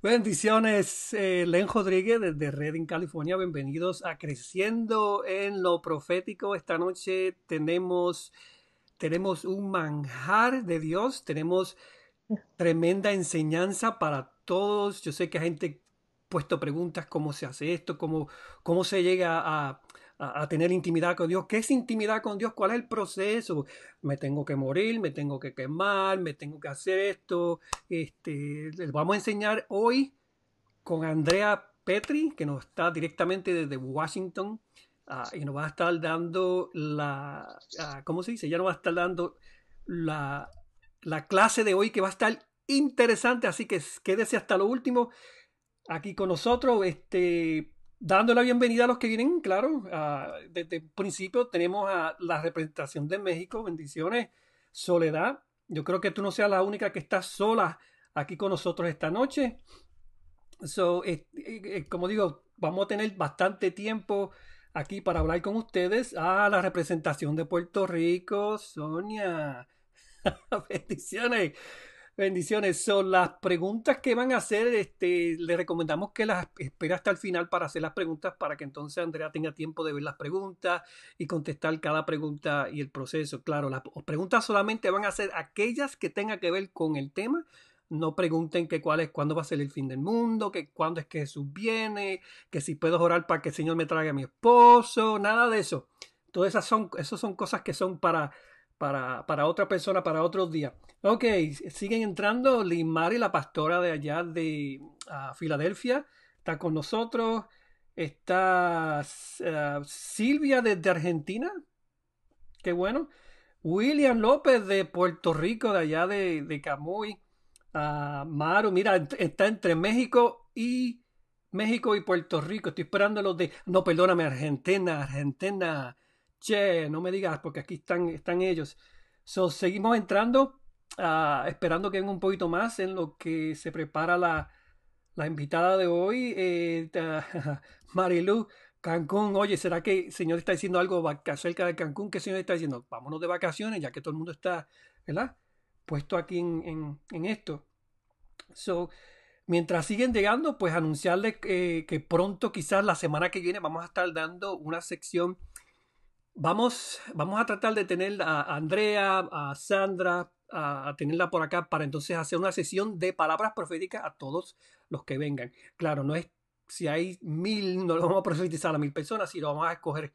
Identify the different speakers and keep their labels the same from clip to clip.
Speaker 1: Bendiciones, eh, Len Rodríguez desde Redding, California. Bienvenidos a Creciendo en lo Profético. Esta noche tenemos, tenemos un manjar de Dios, tenemos tremenda enseñanza para todos. Yo sé que hay gente puesto preguntas cómo se hace esto, cómo, cómo se llega a, a, tener intimidad con Dios. ¿Qué es intimidad con Dios? ¿Cuál es el proceso? Me tengo que morir, me tengo que quemar, me tengo que hacer esto. Este, les vamos a enseñar hoy con Andrea Petri, que nos está directamente desde Washington. Ah, y nos va a estar dando la, ah, ¿cómo se dice? Ya nos va a estar dando la, la clase de hoy que va a estar interesante, así que quédese hasta lo último aquí con nosotros. Este, Dando la bienvenida a los que vienen, claro, desde el principio tenemos a la representación de México, bendiciones, Soledad. Yo creo que tú no seas la única que está sola aquí con nosotros esta noche. So, eh, eh, como digo, vamos a tener bastante tiempo aquí para hablar con ustedes. Ah, la representación de Puerto Rico, Sonia. bendiciones. Bendiciones. Son las preguntas que van a hacer. Este, le recomendamos que las espere hasta el final para hacer las preguntas para que entonces Andrea tenga tiempo de ver las preguntas y contestar cada pregunta y el proceso. Claro, las preguntas solamente van a ser aquellas que tengan que ver con el tema. No pregunten que cuál es, cuándo va a ser el fin del mundo, que cuándo es que Jesús viene, que si puedo orar para que el Señor me traiga a mi esposo, nada de eso. Todas esas son, esas son cosas que son para para, para otra persona, para otro día. Ok, siguen entrando. Limari, la pastora de allá de uh, Filadelfia, está con nosotros. Está uh, Silvia desde Argentina. Qué bueno. William López de Puerto Rico, de allá de, de Camuy. Uh, Maru, mira, está entre México y México y Puerto Rico. Estoy esperando los de. No, perdóname, Argentina, Argentina. Che, no me digas, porque aquí están, están ellos. So, seguimos entrando, uh, esperando que venga un poquito más en lo que se prepara la, la invitada de hoy, eh, Marilu. Cancún, oye, ¿será que el Señor está diciendo algo acerca de Cancún? ¿Qué Señor está diciendo? Vámonos de vacaciones, ya que todo el mundo está, ¿verdad? Puesto aquí en, en, esto. So, mientras siguen llegando, pues anunciarles que, que pronto, quizás la semana que viene, vamos a estar dando una sección Vamos, vamos a tratar de tener a Andrea, a Sandra, a, tenerla por acá para entonces hacer una sesión de palabras proféticas a todos los que vengan. Claro, no es si hay mil, no lo vamos a profetizar a mil personas, sino vamos a escoger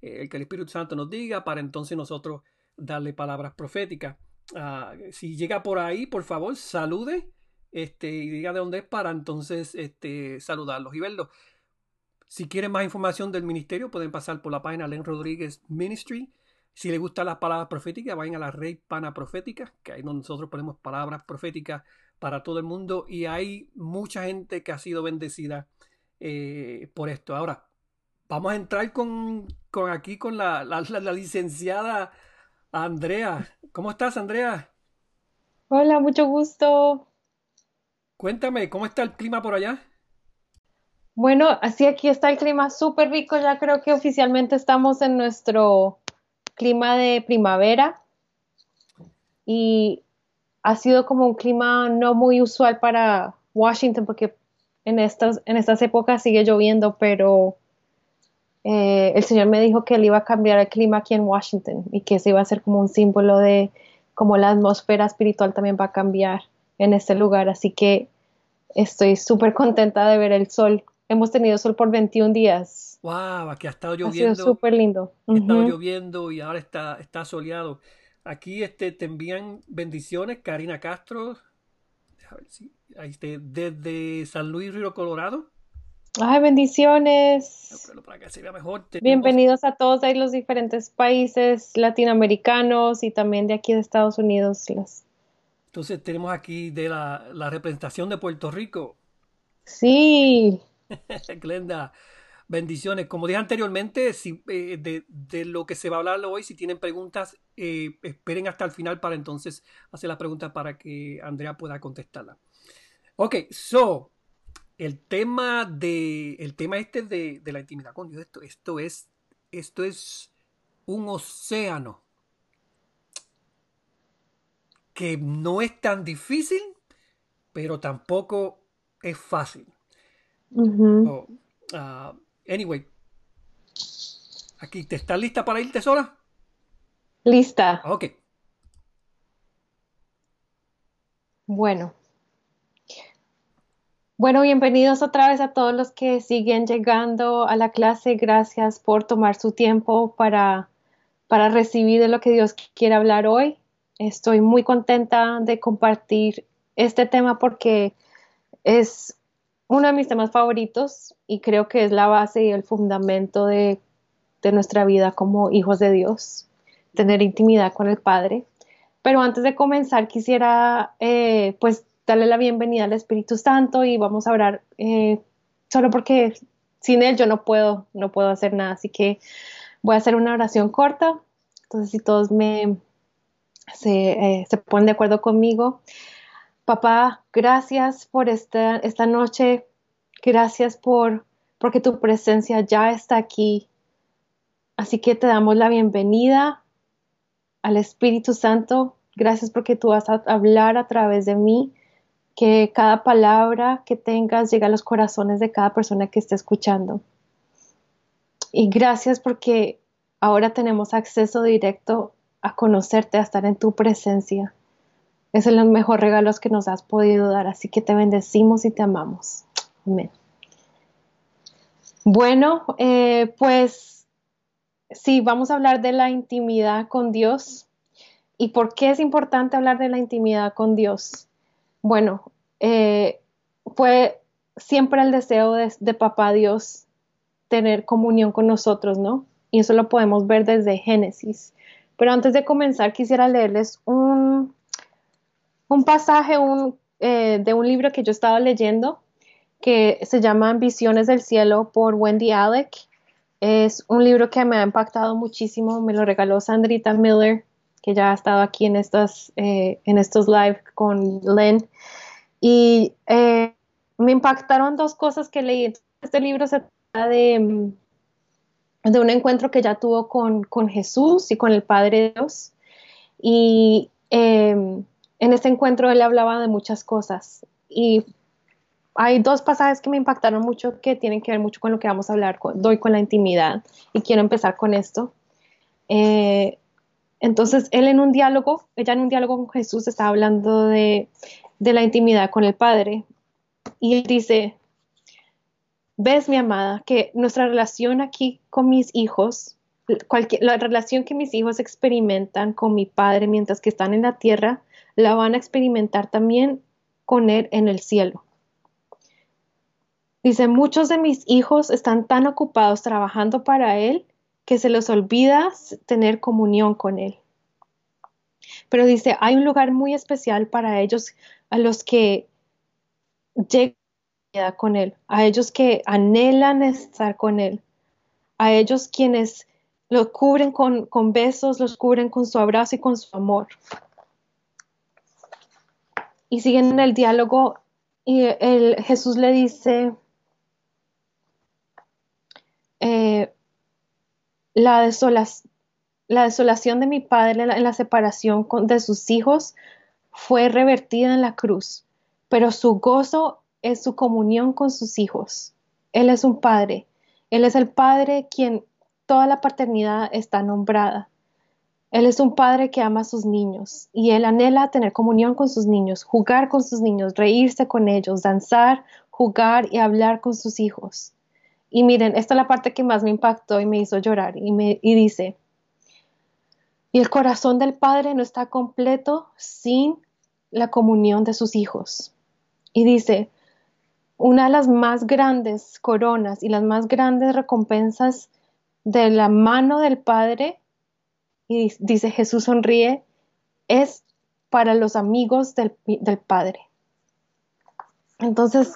Speaker 1: eh, el que el Espíritu Santo nos diga para entonces nosotros darle palabras proféticas. Ah, si llega por ahí, por favor, salude este, y diga de dónde es para entonces este, saludarlos y verlos. Si quieren más información del ministerio, pueden pasar por la página Len Rodríguez Ministry. Si les gustan las palabras proféticas, vayan a la Red Pana Profética, que ahí nosotros ponemos palabras proféticas para todo el mundo. Y hay mucha gente que ha sido bendecida eh, por esto. Ahora, vamos a entrar con, con aquí con la, la, la, licenciada Andrea. ¿Cómo estás, Andrea?
Speaker 2: Hola, mucho gusto.
Speaker 1: Cuéntame, ¿cómo está el clima por allá?
Speaker 2: Bueno, así aquí está el clima súper rico. Ya creo que oficialmente estamos en nuestro clima de primavera y ha sido como un clima no muy usual para Washington porque en estas, en estas épocas sigue lloviendo, pero eh, el Señor me dijo que él iba a cambiar el clima aquí en Washington y que se iba a hacer como un símbolo de cómo la atmósfera espiritual también va a cambiar en este lugar. Así que estoy súper contenta de ver el sol hemos tenido sol por 21 días.
Speaker 1: Wow, aquí ha estado lloviendo.
Speaker 2: Ha sido súper lindo.
Speaker 1: Ha estado lloviendo y ahora está, está soleado. Aquí este, te envían bendiciones, Karina Castro, a ver si, ahí este, desde San Luis Río Colorado.
Speaker 2: Ay, bendiciones.
Speaker 1: Para que se vea mejor,
Speaker 2: Bienvenidos a todos ahí los diferentes países latinoamericanos y también de aquí de Estados Unidos. Las
Speaker 1: Entonces tenemos aquí de la, la representación de Puerto Rico.
Speaker 2: Sí.
Speaker 1: Glenda, bendiciones. Como dije anteriormente, si, eh, de, lo que se va a hablar hoy, si tienen preguntas, eh, esperen hasta el final para entonces hacer las preguntas para que Andrea pueda contestarla. Ok, so, el tema de, el tema este de, de la intimidad con Dios, esto, esto es, esto es un océano que no es tan difícil, pero tampoco es fácil. So, uh, anyway, aquí, ¿te estás lista para irte sola?
Speaker 2: Lista.
Speaker 1: Ok.
Speaker 2: Bueno. Bueno, bienvenidos otra vez a todos los que siguen llegando a la clase. Gracias por tomar su tiempo para, para recibir de lo que Dios quiere hablar hoy. Estoy muy contenta de compartir este tema porque es uno de mis temas favoritos y creo que es la base y el fundamento de, nuestra vida como hijos de Dios, tener intimidad con el Padre. Pero antes de comenzar, quisiera eh, pues darle la bienvenida al Espíritu Santo y vamos a orar eh, solo porque sin Él yo no puedo, no puedo hacer nada. Así que voy a hacer una oración corta. Entonces, si todos me se, eh, se ponen de acuerdo conmigo. Papá, gracias por esta, esta noche. Gracias por porque tu presencia ya está aquí. Así que te damos la bienvenida al Espíritu Santo. Gracias porque tú vas a hablar a través de mí. Que cada palabra que tengas llegue a los corazones de cada persona que esté escuchando. Y gracias porque ahora tenemos acceso directo a conocerte, a estar en tu presencia. Es el mejor regalo que nos has podido dar, así que te bendecimos y te amamos. Amén. Bueno, eh, pues sí, vamos a hablar de la intimidad con Dios. ¿Y por qué es importante hablar de la intimidad con Dios? Bueno, eh, fue siempre el deseo de, de papá Dios tener comunión con nosotros, ¿no? Y eso lo podemos ver desde Génesis. Pero antes de comenzar, quisiera leerles un, un pasaje eh, de un libro que yo estaba leyendo que se llama Visiones del Cielo por Wendy Alec. Es un libro que me ha impactado muchísimo. Me lo regaló Sandrita Miller, que ya ha estado aquí en estos, eh, en estos live con Len. Y eh, me impactaron dos cosas que leí. Este libro se trata de de un encuentro que ya tuvo con, con Jesús y con el Padre Dios. Y eh, en ese encuentro él hablaba de muchas cosas. Y hay dos pasajes que me impactaron mucho que tienen que ver mucho con lo que vamos a hablar con, doy con la intimidad. Y quiero empezar con esto. Eh, entonces, él en un diálogo, ella en un diálogo con Jesús estaba hablando de, de la intimidad con el Padre. Y él dice, ves, mi amada, que nuestra relación aquí con mis hijos, cualquier, la relación que mis hijos experimentan con mi padre mientras que están en la tierra, la van a experimentar también con él en el cielo. Dice, muchos de mis hijos están tan ocupados trabajando para él que se les olvida tener comunión con él. Pero dice, hay un lugar muy especial para ellos a los que llegan con Él, a ellos que anhelan estar con Él, a ellos quienes lo cubren con, con besos, los cubren con su abrazo y con su amor. Y siguen en el diálogo y el, Jesús le dice, eh, la, desolación de mi padre en la, separación de sus hijos fue revertida en la cruz, pero su gozo es su comunión con sus hijos. Él es un padre. Él es el padre quien toda la paternidad está nombrada. Él es un padre que ama a sus niños y él anhela tener comunión con sus niños, jugar con sus niños, reírse con ellos, danzar, jugar y hablar con sus hijos. Y miren, esta es la parte que más me impactó y me hizo llorar. Y, me, y dice, y el corazón del padre no está completo sin la comunión de sus hijos. Y dice, una de las más grandes coronas y las más grandes recompensas de la mano del Padre, y dice Jesús sonríe, es para los amigos del, del Padre. Entonces,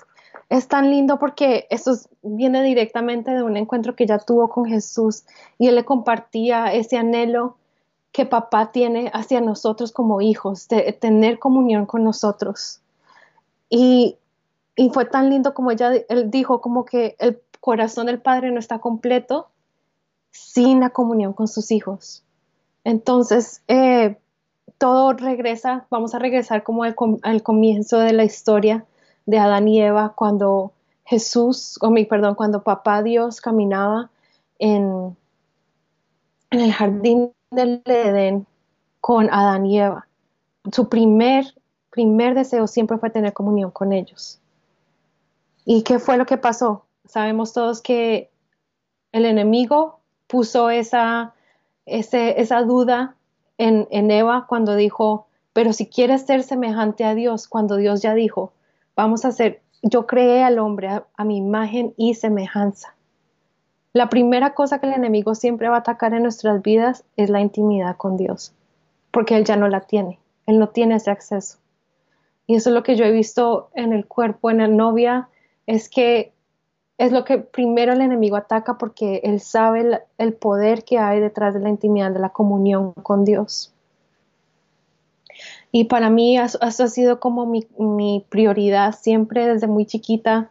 Speaker 2: es tan lindo porque esto viene directamente de un encuentro que ya tuvo con Jesús y él le compartía ese anhelo que papá tiene hacia nosotros como hijos, de tener comunión con nosotros. Y, fue tan lindo como ella, él dijo, como que el corazón del padre no está completo sin la comunión con sus hijos. Entonces, eh, todo regresa, vamos a regresar como al, comienzo de la historia de Adán y Eva cuando Jesús, o mi perdón, cuando papá Dios caminaba en, en el jardín del Edén con Adán y Eva. Su primer, primer deseo siempre fue tener comunión con ellos. ¿Y qué fue lo que pasó? Sabemos todos que el enemigo puso esa, esa duda en, Eva cuando dijo, pero si quieres ser semejante a Dios, cuando Dios ya dijo, Vamos a hacer, yo creé al hombre a, mi imagen y semejanza. La primera cosa que el enemigo siempre va a atacar en nuestras vidas es la intimidad con Dios, porque él ya no la tiene, él no tiene ese acceso. Y eso es lo que yo he visto en el cuerpo, en la novia, es que es lo que primero el enemigo ataca porque él sabe el, poder que hay detrás de la intimidad, de la comunión con Dios. Y para mí eso, ha sido como mi, prioridad siempre desde muy chiquita.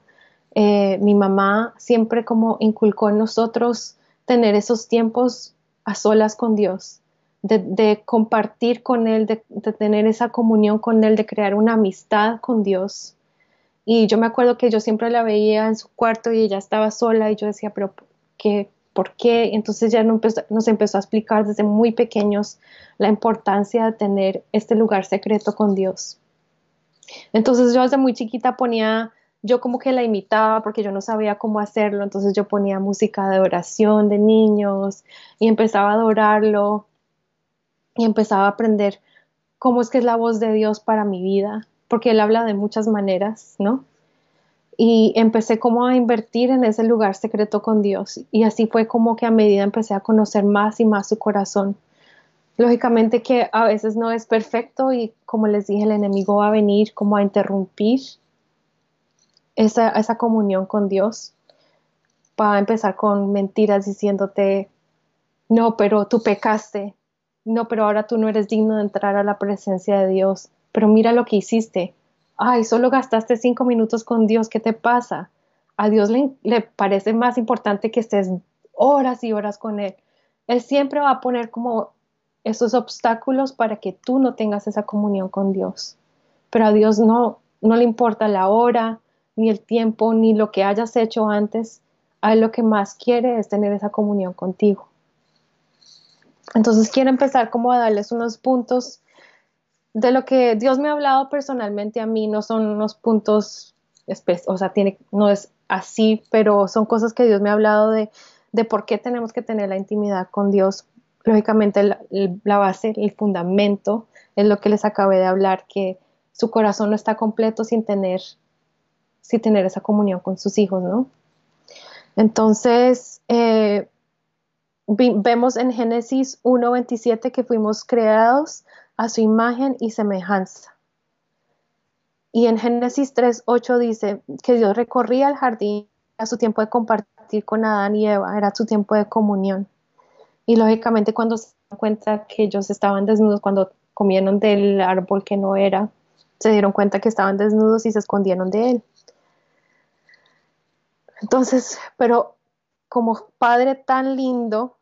Speaker 2: Eh, mi mamá siempre como inculcó en nosotros tener esos tiempos a solas con Dios, de, compartir con Él, de, tener esa comunión con Él, de crear una amistad con Dios. Y yo me acuerdo que yo siempre la veía en su cuarto y ella estaba sola y yo decía, pero ¿qué, por qué. Entonces ya nos empezó a explicar desde muy pequeños la importancia de tener este lugar secreto con Dios. Entonces yo desde muy chiquita ponía, yo como que la imitaba porque yo no sabía cómo hacerlo, entonces yo ponía música de oración de niños y empezaba a adorarlo y empezaba a aprender cómo es que es la voz de Dios para mi vida, porque Él habla de muchas maneras, ¿no? y empecé como a invertir en ese lugar secreto con Dios y así fue como que a medida empecé a conocer más y más su corazón. Lógicamente que a veces no es perfecto y como les dije el enemigo va a venir como a interrumpir esa, esa comunión con Dios. Va a empezar con mentiras diciéndote, no, pero tú pecaste, no, pero ahora tú no eres digno de entrar a la presencia de Dios, pero mira lo que hiciste, ay, solo gastaste cinco minutos con Dios, ¿qué te pasa? A Dios le, parece más importante que estés horas y horas con Él. Él siempre va a poner como esos obstáculos para que tú no tengas esa comunión con Dios. Pero a Dios no, no le importa la hora, ni el tiempo, ni lo que hayas hecho antes. A Él lo que más quiere es tener esa comunión contigo. Entonces quiero empezar como a darles unos puntos de lo que Dios me ha hablado personalmente a mí no son unos puntos, o sea, tiene, no es así, pero son cosas que Dios me ha hablado de, de por qué tenemos que tener la intimidad con Dios. Lógicamente la, base, el fundamento es lo que les acabé de hablar, que su corazón no está completo sin tener, sin tener esa comunión con sus hijos, ¿no? Entonces, eh, vemos en Génesis 1.27 que fuimos creados a su imagen y semejanza. Y en Génesis 3.8 dice que Dios recorría el jardín a su tiempo de compartir con Adán y Eva, era su tiempo de comunión. Y lógicamente cuando se dieron cuenta que ellos estaban desnudos, cuando comieron del árbol que no era, se dieron cuenta que estaban desnudos y se escondieron de él. Entonces, pero como padre tan lindo,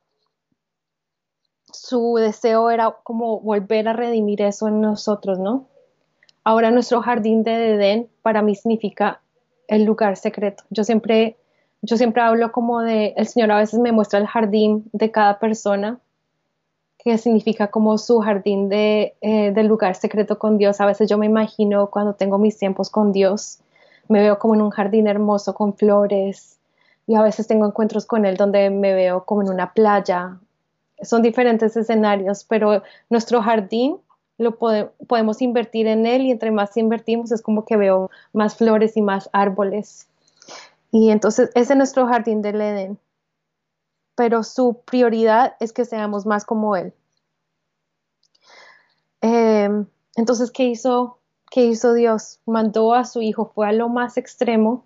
Speaker 2: su deseo era como volver a redimir eso en nosotros, ¿no? Ahora nuestro jardín de Edén para mí significa el lugar secreto. Yo siempre, yo siempre hablo como de, el Señor a veces me muestra el jardín de cada persona, que significa como su jardín de, eh, del lugar secreto con Dios. A veces yo me imagino cuando tengo mis tiempos con Dios, me veo como en un jardín hermoso con flores, y a veces tengo encuentros con Él donde me veo como en una playa son diferentes escenarios, pero nuestro jardín lo podemos invertir en él y entre más invertimos es como que veo más flores y más árboles. Y entonces ese es nuestro jardín del Edén. Pero su prioridad es que seamos más como él. Em, Entonces, ¿qué hizo, ¿qué hizo Dios? Mandó a su hijo, fue a lo más extremo,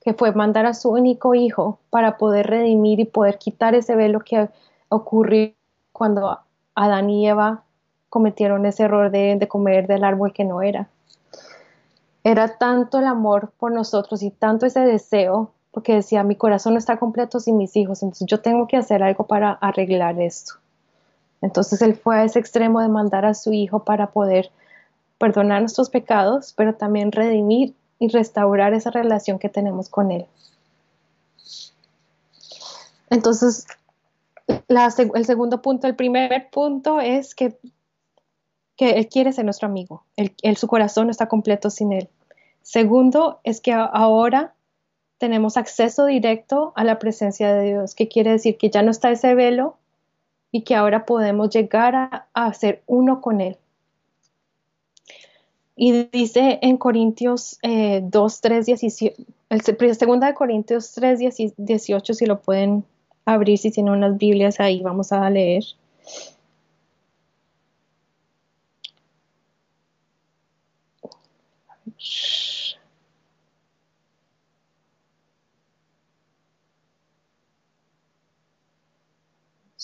Speaker 2: que fue mandar a su único hijo para poder redimir y poder quitar ese velo que ocurrió cuando Adán y Eva cometieron ese error de, de comer del árbol que no era. Era tanto el amor por nosotros y tanto ese deseo, porque decía, mi corazón no está completo sin mis hijos, entonces yo tengo que hacer algo para arreglar esto. Entonces él fue a ese extremo de mandar a su hijo para poder perdonar nuestros pecados, pero también redimir y restaurar esa relación que tenemos con él. Entonces, el segundo punto, el primer punto es que, que él quiere ser nuestro amigo. su corazón no está completo sin él. Segundo es que ahora tenemos acceso directo a la presencia de Dios, que quiere decir que ya no está ese velo y que ahora podemos llegar a, ser uno con Él. Y dice en Corintios 2, 3, 17, el segunda de Corintios 3, 18, si lo pueden abrir, si tienen unas Biblias ahí, vamos a leer.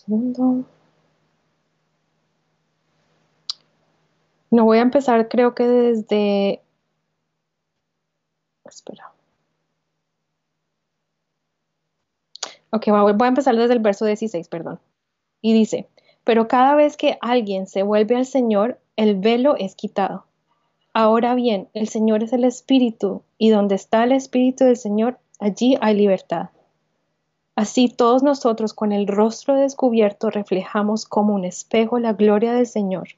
Speaker 2: segundo. No voy a empezar, creo que desde. Espera. Ok, voy a empezar desde el verso 16, perdón. Y dice: Pero cada vez que alguien se vuelve al Señor, el velo es quitado. Ahora bien, el Señor es el Espíritu, y donde está el Espíritu del Señor, allí hay libertad. Así todos nosotros con el rostro descubierto reflejamos como un espejo la gloria del Señor.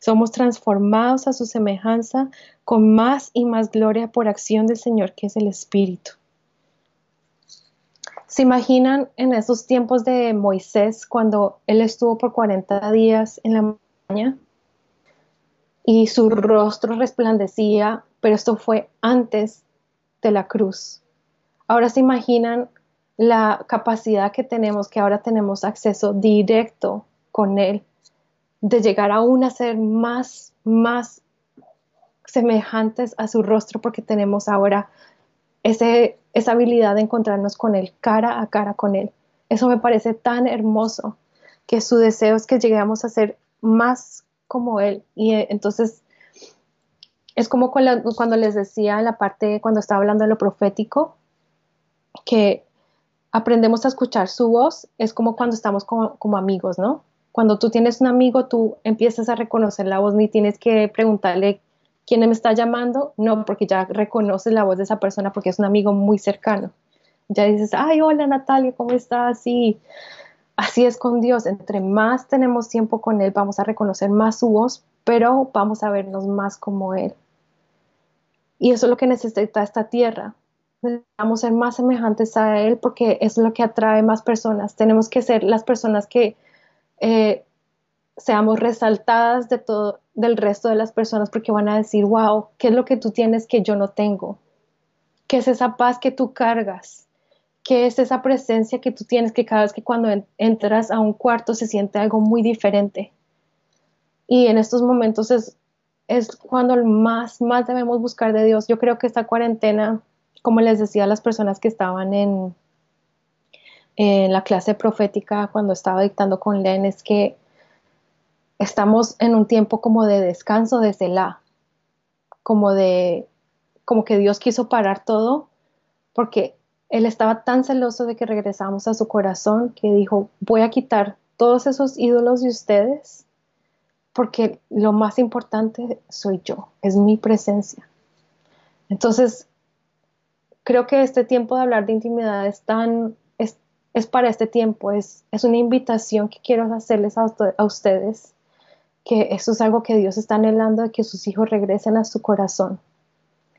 Speaker 2: Somos transformados a su semejanza con más y más gloria por acción del Señor, que es el Espíritu. ¿Se imaginan en esos tiempos de Moisés cuando él estuvo por 40 días en la montaña y su rostro resplandecía, pero esto fue antes de la cruz? Ahora se imaginan la capacidad que tenemos, que ahora tenemos acceso directo con Él, de llegar aún a ser más, más semejantes a su rostro, porque tenemos ahora ese, esa habilidad de encontrarnos con Él, cara a cara con Él. Eso me parece tan hermoso, que su deseo es que lleguemos a ser más como Él. Y eh, entonces, es como cuando les decía en la parte, cuando estaba hablando de lo profético, que aprendemos a escuchar su voz, es como cuando estamos como, amigos, ¿no? Cuando tú tienes un amigo, tú empiezas a reconocer la voz, ni tienes que preguntarle quién me está llamando, no, porque ya reconoces la voz de esa persona porque es un amigo muy cercano. Ya dices, ay, hola Natalia, ¿cómo estás? Y así es con Dios, entre más tenemos tiempo con Él, vamos a reconocer más su voz, pero vamos a vernos más como Él. Y eso es lo que necesita esta tierra, necesitamos ser más semejantes a Él porque es lo que atrae más personas. Tenemos que ser las personas que eh, seamos resaltadas de todo, del resto de las personas porque van a decir, wow, ¿qué es lo que tú tienes que yo no tengo? ¿Qué es esa paz que tú cargas? ¿Qué es esa presencia que tú tienes que cada vez que cuando entras a un cuarto se siente algo muy diferente? Y en estos momentos es, es cuando más, más debemos buscar de Dios. Yo creo que esta cuarentena como les decía a las personas que estaban en, en la clase profética cuando estaba dictando con Len, es que estamos en un tiempo como de descanso desde la, como de, como que Dios quiso parar todo, porque Él estaba tan celoso de que regresamos a su corazón que dijo, voy a quitar todos esos ídolos de ustedes, porque lo más importante soy yo, es mi presencia. Entonces, creo que este tiempo de hablar de intimidad es tan, es, es para este tiempo, es, es, una invitación que quiero hacerles a, a, ustedes, que eso es algo que Dios está anhelando, de que sus hijos regresen a su corazón.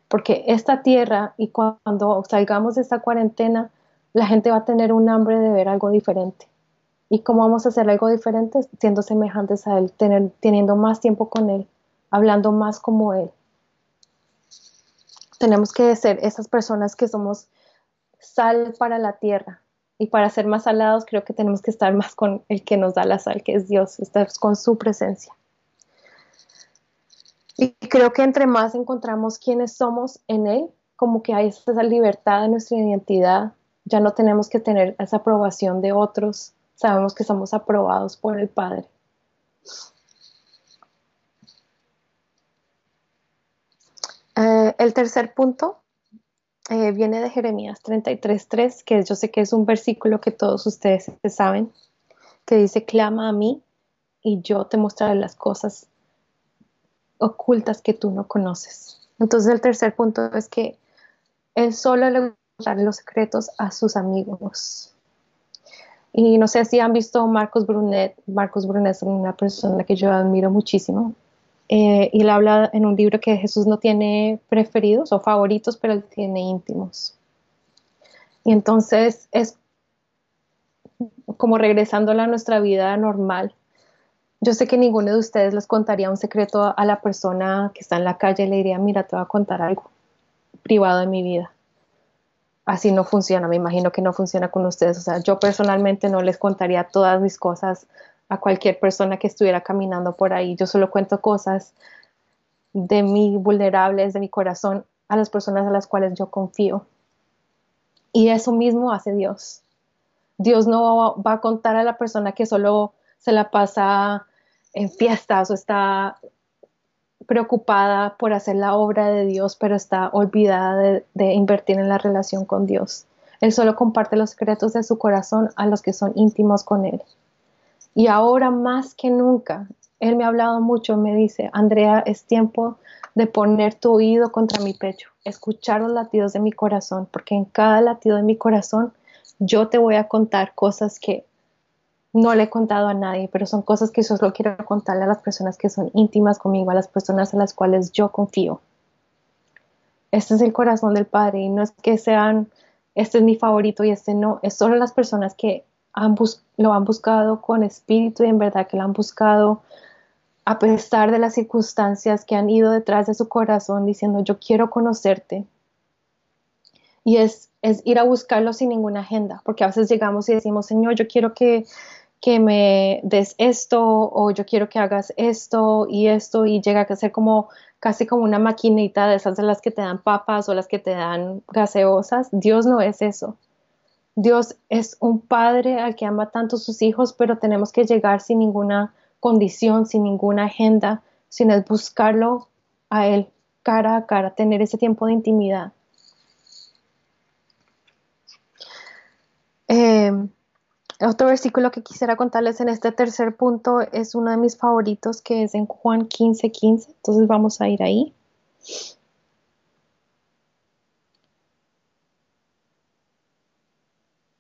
Speaker 2: Porque esta tierra y cuando salgamos de esta cuarentena, la gente va a tener un hambre de ver algo diferente. ¿Y cómo vamos a hacer algo diferente? Siendo semejantes a Él, tener, teniendo más tiempo con Él, hablando más como Él tenemos que ser esas personas que somos sal para la tierra. Y para ser más salados, creo que tenemos que estar más con el que nos da la sal, que es Dios, estar con su presencia. Y creo que entre más encontramos quiénes somos en Él, como que hay esa libertad de nuestra identidad. Ya no tenemos que tener esa aprobación de otros. Sabemos que somos aprobados por el Padre. Eh, el tercer punto eh, viene de Jeremías 33.3, que yo sé que es un versículo que todos ustedes saben, que dice, clama a mí y yo te mostraré las cosas ocultas que tú no conoces. Entonces el tercer punto es que él solo le gusta los secretos a sus amigos. Y no sé si han visto Marcos Brunet. Marcos Brunet es una persona que yo admiro muchísimo. Eh, y él habla en un libro que Jesús no tiene preferidos o favoritos, pero él tiene íntimos. Y entonces es como regresando a nuestra vida normal. Yo sé que ninguno de ustedes les contaría un secreto a la persona que está en la calle y le diría, mira, te voy a contar algo privado de mi vida. Así no funciona, me imagino que no funciona con ustedes. O sea, yo personalmente no les contaría todas mis cosas a cualquier persona que estuviera caminando por ahí. Yo solo cuento cosas de mí vulnerables, de mi corazón, a las personas a las cuales yo confío. Y eso mismo hace Dios. Dios no va a contar a la persona que solo se la pasa en fiestas o está preocupada por hacer la obra de Dios, pero está olvidada de, de, invertir en la relación con Dios. Él solo comparte los secretos de su corazón a los que son íntimos con Él. Y ahora más que nunca, Él me ha hablado mucho, me dice, Andrea, es tiempo de poner tu oído contra mi pecho, escuchar los latidos de mi corazón, porque en cada latido de mi corazón yo te voy a contar cosas que no le he contado a nadie, pero son cosas que yo solo quiero contarle a las personas que son íntimas conmigo, a las personas a las cuales yo confío. Este es el corazón del Padre y no es que sean, este es mi favorito y este no, es solo las personas que lo han buscado con espíritu y en verdad que lo han buscado a pesar de las circunstancias que han ido detrás de su corazón diciendo yo quiero conocerte. Y es, es ir a buscarlo sin ninguna agenda, porque a veces llegamos y decimos, Señor, yo quiero que, que me des esto o yo quiero que hagas esto y esto y llega a ser como casi como una maquinita de esas de las que te dan papas o las que te dan gaseosas. Dios no es eso. Dios es un padre al que ama tanto sus hijos, pero tenemos que llegar sin ninguna condición, sin ninguna agenda, sin buscarlo a Él cara a cara, tener ese tiempo de intimidad. Em, otro versículo que quisiera contarles en este tercer punto es uno de mis favoritos que es en Juan 15, 15. Entonces vamos a ir ahí.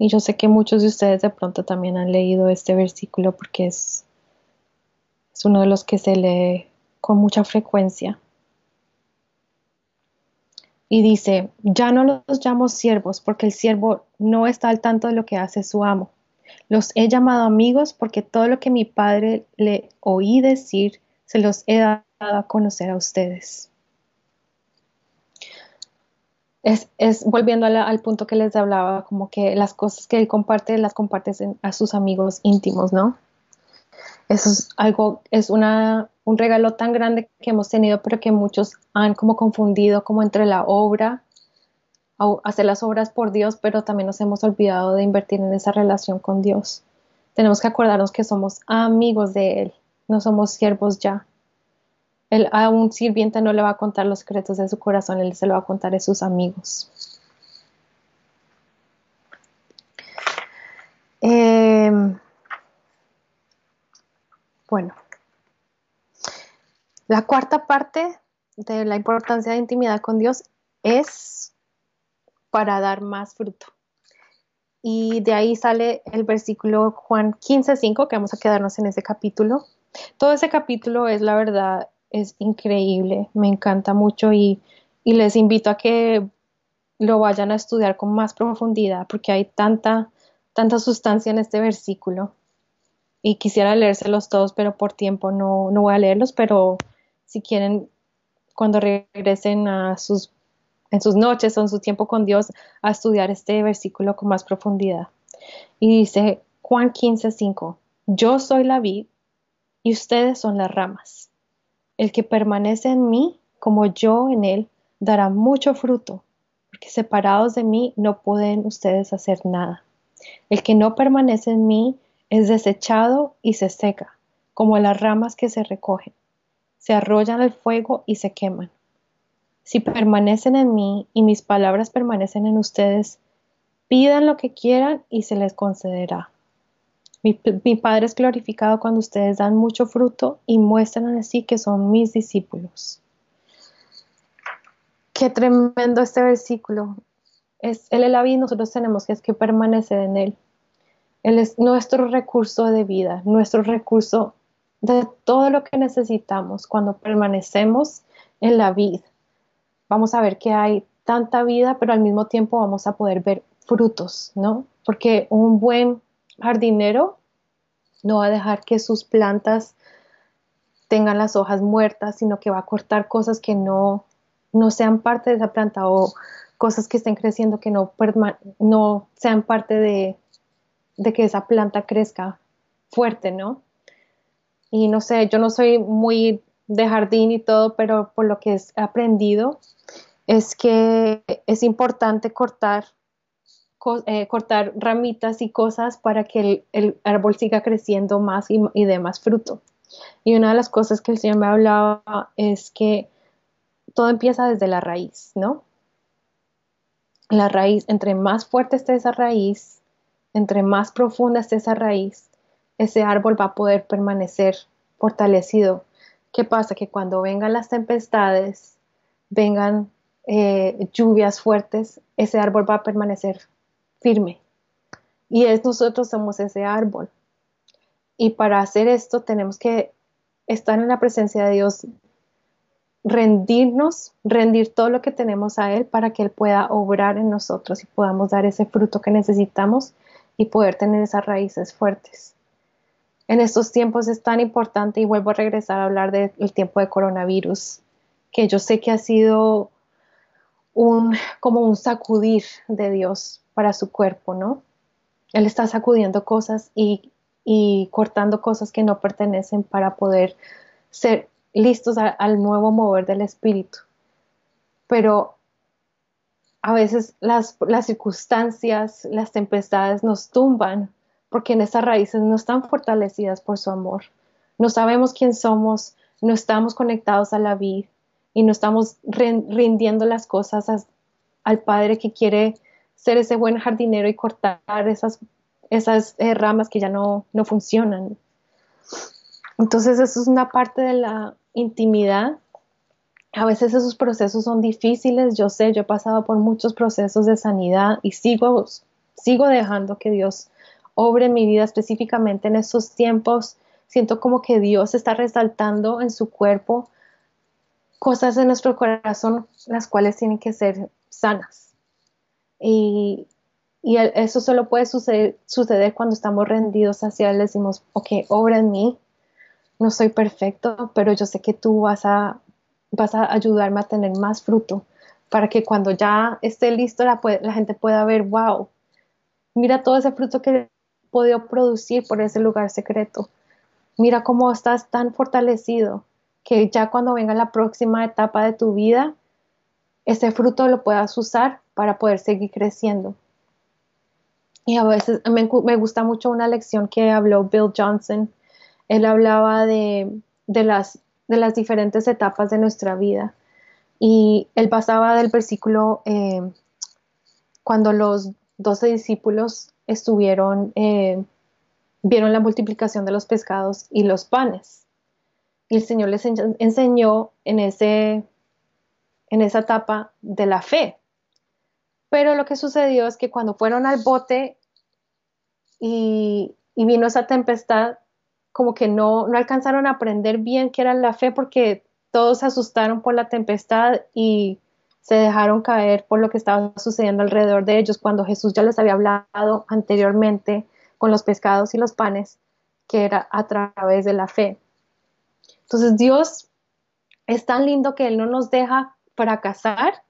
Speaker 2: Y yo sé que muchos de ustedes de pronto también han leído este versículo porque es, es uno de los que se lee con mucha frecuencia. Y dice, ya no los llamo siervos porque el siervo no está al tanto de lo que hace su amo. Los he llamado amigos porque todo lo que mi padre le oí decir se los he dado a conocer a ustedes es, volviendo al punto que les hablaba, como que las cosas que él comparte, las compartes a sus amigos íntimos, ¿no? Eso es algo, es una, un regalo tan grande que hemos tenido, pero que muchos han como confundido como entre la obra, hacer las obras por Dios, pero también nos hemos olvidado de invertir en esa relación con Dios. Tenemos que acordarnos que somos amigos de Él, no somos siervos ya a un sirviente no le va a contar los secretos de su corazón, él se lo va a contar a sus amigos. Em, bueno, la cuarta parte de la importancia de intimidad con Dios es para dar más fruto. Y de ahí sale el versículo Juan 15.5, que vamos a quedarnos en ese capítulo. Todo ese capítulo es la verdad es increíble, me encanta mucho y, les invito a que lo vayan a estudiar con más profundidad porque hay tanta, tanta sustancia en este versículo y quisiera leérselos todos, pero por tiempo no, no voy a leerlos, pero si quieren, cuando regresen a sus, en sus noches o en su tiempo con Dios, a estudiar este versículo con más profundidad. Y dice Juan 15, 5, yo soy la vid y ustedes son las ramas. El que permanece en mí, como yo en él, dará mucho fruto, porque separados de mí no pueden ustedes hacer nada. El que no permanece en mí es desechado y se seca, como las ramas que se recogen, se arrollan al fuego y se queman. Si permanecen en mí y mis palabras permanecen en ustedes, pidan lo que quieran y se les concederá. Mi, Padre es glorificado cuando ustedes dan mucho fruto y muestran así que son mis discípulos. Qué tremendo este versículo. Es, él es la vida y nosotros tenemos que, es que permanecer en Él. Él es nuestro recurso de vida, nuestro recurso de todo lo que necesitamos cuando permanecemos en la vida. Vamos a ver que hay tanta vida, pero al mismo tiempo vamos a poder ver frutos, ¿no? Porque un buen jardinero no va a dejar que sus plantas tengan las hojas muertas, sino que va a cortar cosas que no, no sean parte de esa planta o cosas que estén creciendo que no, no sean parte de, de que esa planta crezca fuerte, ¿no? Y no sé, yo no soy muy de jardín y todo, pero por lo que he aprendido es que es importante cortar eh, cortar ramitas y cosas para que el, árbol siga creciendo más y, y dé más fruto. Y una de las cosas que el Señor me hablaba es que todo empieza desde la raíz, ¿no? La raíz, entre más fuerte esté esa raíz, entre más profunda esté esa raíz, ese árbol va a poder permanecer fortalecido. ¿Qué pasa? Que cuando vengan las tempestades, vengan eh, lluvias fuertes, ese árbol va a permanecer firme. Y es nosotros somos ese árbol. Y para hacer esto tenemos que estar en la presencia de Dios, rendirnos, rendir todo lo que tenemos a Él para que Él pueda obrar en nosotros y podamos dar ese fruto que necesitamos y poder tener esas raíces fuertes. En estos tiempos es tan importante y vuelvo a regresar a hablar del tiempo de coronavirus, que yo sé que ha sido un como un sacudir de Dios para su cuerpo, ¿no? Él está sacudiendo cosas y, cortando cosas que no pertenecen para poder ser listos al nuevo mover del espíritu. Pero a veces las, las, circunstancias, las tempestades nos tumban porque en esas raíces no están fortalecidas por su amor. No sabemos quién somos, no estamos conectados a la vida y no estamos rindiendo las cosas al Padre que quiere ser ese buen jardinero y cortar esas, esas eh, ramas que ya no, no funcionan. Entonces eso es una parte de la intimidad. A veces esos procesos son difíciles, yo sé, yo he pasado por muchos procesos de sanidad y sigo, sigo dejando que Dios obre mi vida específicamente en estos tiempos. Siento como que Dios está resaltando en su cuerpo cosas en nuestro corazón, las cuales tienen que ser sanas. Y, eso solo puede suceder, cuando estamos rendidos hacia Él. Decimos, ok, obra en mí, no soy perfecto, pero yo sé que tú vas a, vas a ayudarme a tener más fruto para que cuando ya esté listo la, la gente pueda ver, wow, mira todo ese fruto que he podido producir por ese lugar secreto. Mira cómo estás tan fortalecido que ya cuando venga la próxima etapa de tu vida, ese fruto lo puedas usar para poder seguir creciendo. Y a veces me, gusta mucho una lección que habló Bill Johnson. Él hablaba de, las, de las diferentes etapas de nuestra vida. Y él pasaba del versículo eh, cuando los doce discípulos estuvieron, eh, vieron la multiplicación de los pescados y los panes. Y el Señor les enseñó en, ese, en esa etapa de la fe, pero lo que sucedió es que cuando fueron al bote y, vino esa tempestad, como que no, no alcanzaron a aprender bien qué era la fe porque todos se asustaron por la tempestad y se dejaron caer por lo que estaba sucediendo alrededor de ellos cuando Jesús ya les había hablado anteriormente con los pescados y los panes, que era a través de la fe. Entonces Dios es tan lindo que Él no nos deja fracasar,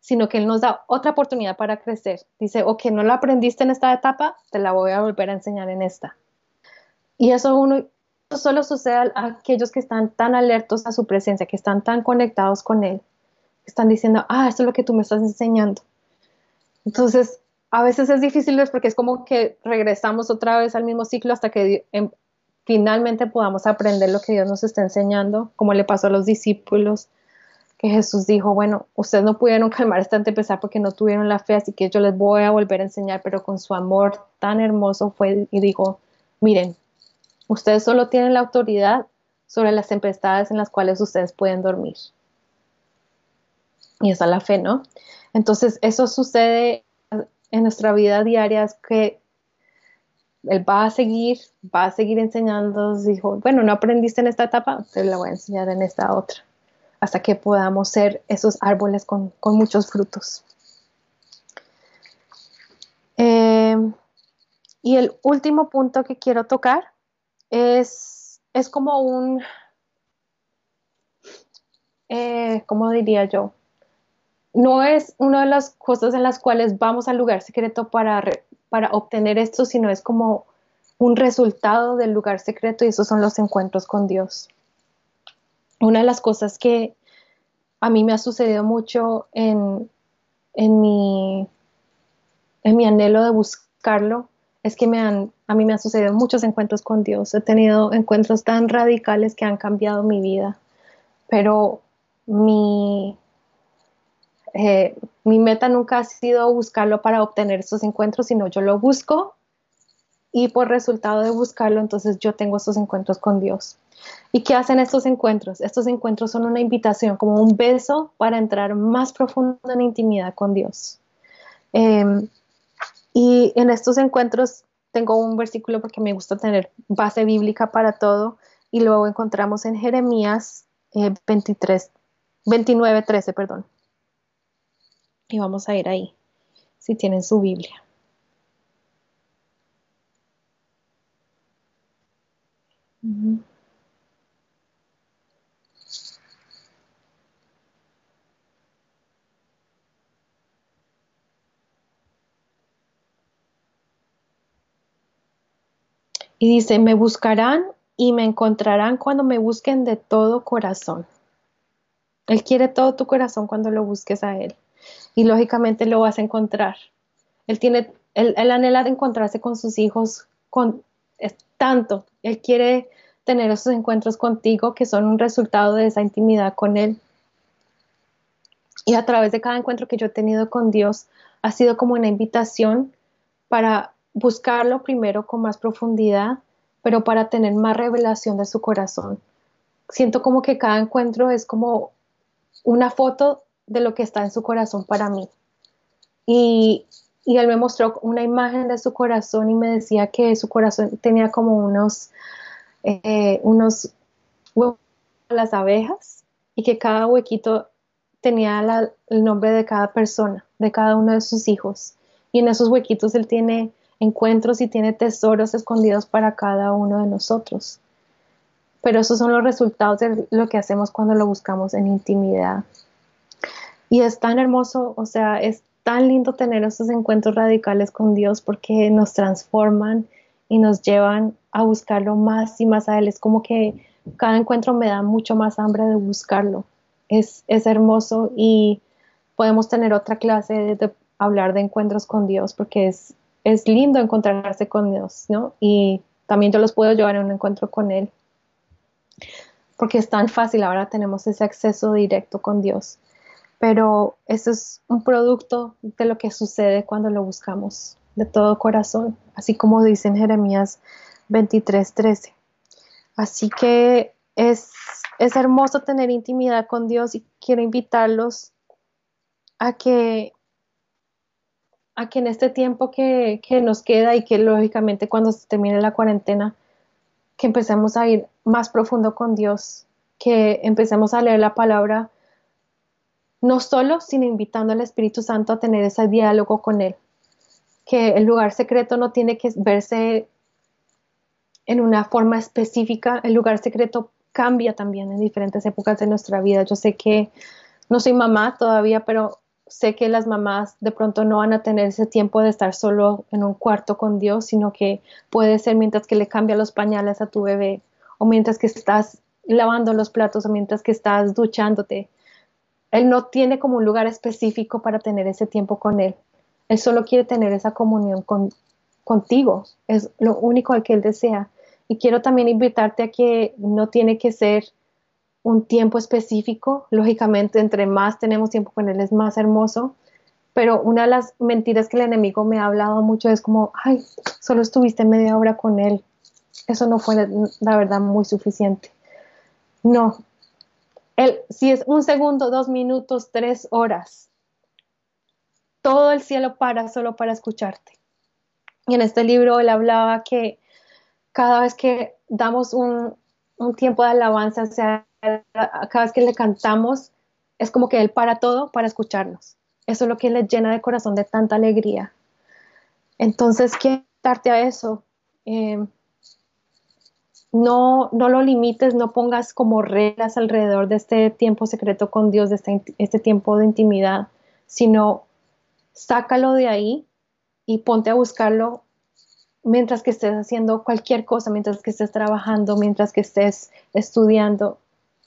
Speaker 2: sino que Él nos da otra oportunidad para crecer. Dice, ok, no lo aprendiste en esta etapa, te la voy a volver a enseñar en esta. Y eso uno solo sucede a aquellos que están tan alertos a su presencia, que están tan conectados con Él, que están diciendo, ah, esto es lo que tú me estás enseñando. Entonces, a veces es difícil porque es como que regresamos otra vez al mismo ciclo hasta que em, finalmente podamos aprender lo que Dios nos está enseñando, como le pasó a los discípulos, que Jesús dijo, bueno, ustedes no pudieron calmar esta tempestad porque no tuvieron la fe, así que yo les voy a volver a enseñar, pero con su amor tan hermoso fue y dijo, miren, ustedes solo tienen la autoridad sobre las tempestades en las cuales ustedes pueden dormir. Y esa es la fe, ¿no? Entonces, eso sucede en nuestra vida diaria, es que él va a seguir, va a seguir enseñando. Dijo, bueno, no aprendiste en esta etapa, te la voy a enseñar en esta otra, hasta que podamos ser esos árboles con, muchos frutos. Eh, y el último punto que quiero tocar es, es como un, eh, ¿cómo diría yo? No es una de las cosas en las cuales vamos al lugar secreto para para obtener esto, sino es como un resultado del lugar secreto y esos son los encuentros con Dios. Una de las cosas que a mí me ha sucedido mucho en, mi, anhelo de buscarlo es que a mí me han sucedido muchos encuentros con Dios. He tenido encuentros tan radicales que han cambiado mi vida, pero mi, eh, mi meta nunca ha sido buscarlo para obtener esos encuentros, sino yo lo busco y por resultado de buscarlo, entonces yo tengo esos encuentros con Dios. ¿Y qué hacen estos encuentros? Estos encuentros son una invitación, como un beso para entrar más profundo en intimidad con Dios. Em, y en estos encuentros tengo un versículo porque me gusta tener base bíblica para todo y luego encontramos en Jeremías 23, 29, 13, perdón. Y vamos a ir ahí, si tienen su Biblia. Y dice, me buscarán y me encontrarán cuando me busquen de todo corazón. Él quiere todo tu corazón cuando lo busques a Él y lógicamente lo vas a encontrar. Él tiene, él, anhela de encontrarse con sus hijos con es tanto, él quiere tener esos encuentros contigo que son un resultado de esa intimidad con él. Y a través de cada encuentro que yo he tenido con Dios ha sido como una invitación para buscarlo primero con más profundidad, pero para tener más revelación de su corazón. Siento como que cada encuentro es como una foto de lo que está en su corazón para mí. Y, él me mostró una imagen de su corazón y me decía que su corazón tenía como unos, eh, unos huevos las abejas y que cada huequito tenía el nombre de cada persona, de cada uno de sus hijos. Y en esos huequitos él tiene encuentros y tiene tesoros escondidos para cada uno de nosotros. Pero esos son los resultados de lo que hacemos cuando lo buscamos en intimidad. Y es tan hermoso, o sea, es tan lindo tener esos encuentros radicales con Dios porque nos transforman y nos llevan a buscarlo más y más a Él. Es como que cada encuentro me da mucho más hambre de buscarlo. Es, es hermoso y podemos tener otra clase de, hablar de encuentros con Dios porque es, es lindo encontrarse con Dios, ¿no? Y también yo los puedo llevar a un encuentro con Él porque es tan fácil, ahora tenemos ese acceso directo con Dios pero eso es un producto de lo que sucede cuando lo buscamos de todo corazón, así como dice en Jeremías 23:13. Así que es, es hermoso tener intimidad con Dios y quiero invitarlos a que a que en este tiempo que, que, nos queda y que lógicamente cuando se termine la cuarentena, que empecemos a ir más profundo con Dios, que empecemos a leer la palabra no solo, sino invitando al Espíritu Santo a tener ese diálogo con Él. Que el lugar secreto no tiene que verse en una forma específica, el lugar secreto cambia también en diferentes épocas de nuestra vida. Yo sé que no soy mamá todavía, pero sé que las mamás de pronto no van a tener ese tiempo de estar solo en un cuarto con Dios, sino que puede ser mientras que le cambia los pañales a tu bebé o mientras que estás lavando los platos o mientras que estás duchándote. Él no tiene como un lugar específico para tener ese tiempo con Él. Él solo quiere tener esa comunión con, contigo. Es lo único al que Él desea. Y quiero también invitarte a que no tiene que ser un tiempo específico. Lógicamente, entre más tenemos tiempo con Él es más hermoso. Pero una de las mentiras que el enemigo me ha hablado mucho es como, ay, solo estuviste media hora con Él. Eso no fue, la verdad, muy suficiente. No. Él, si es un segundo, dos minutos, tres horas, todo el cielo para solo para escucharte. Y en este libro él hablaba que cada vez que damos un, tiempo de alabanza, sea, cada vez que le cantamos, es como que Él para todo para escucharnos. Eso es lo que le llena de corazón de tanta alegría. Entonces, quiero darte a eso. Eh, no, no lo limites, no pongas como reglas alrededor de este tiempo secreto con Dios, de este, este tiempo de intimidad, sino sácalo de ahí y ponte a buscarlo mientras que estés haciendo cualquier cosa, mientras que estés trabajando, mientras que estés estudiando.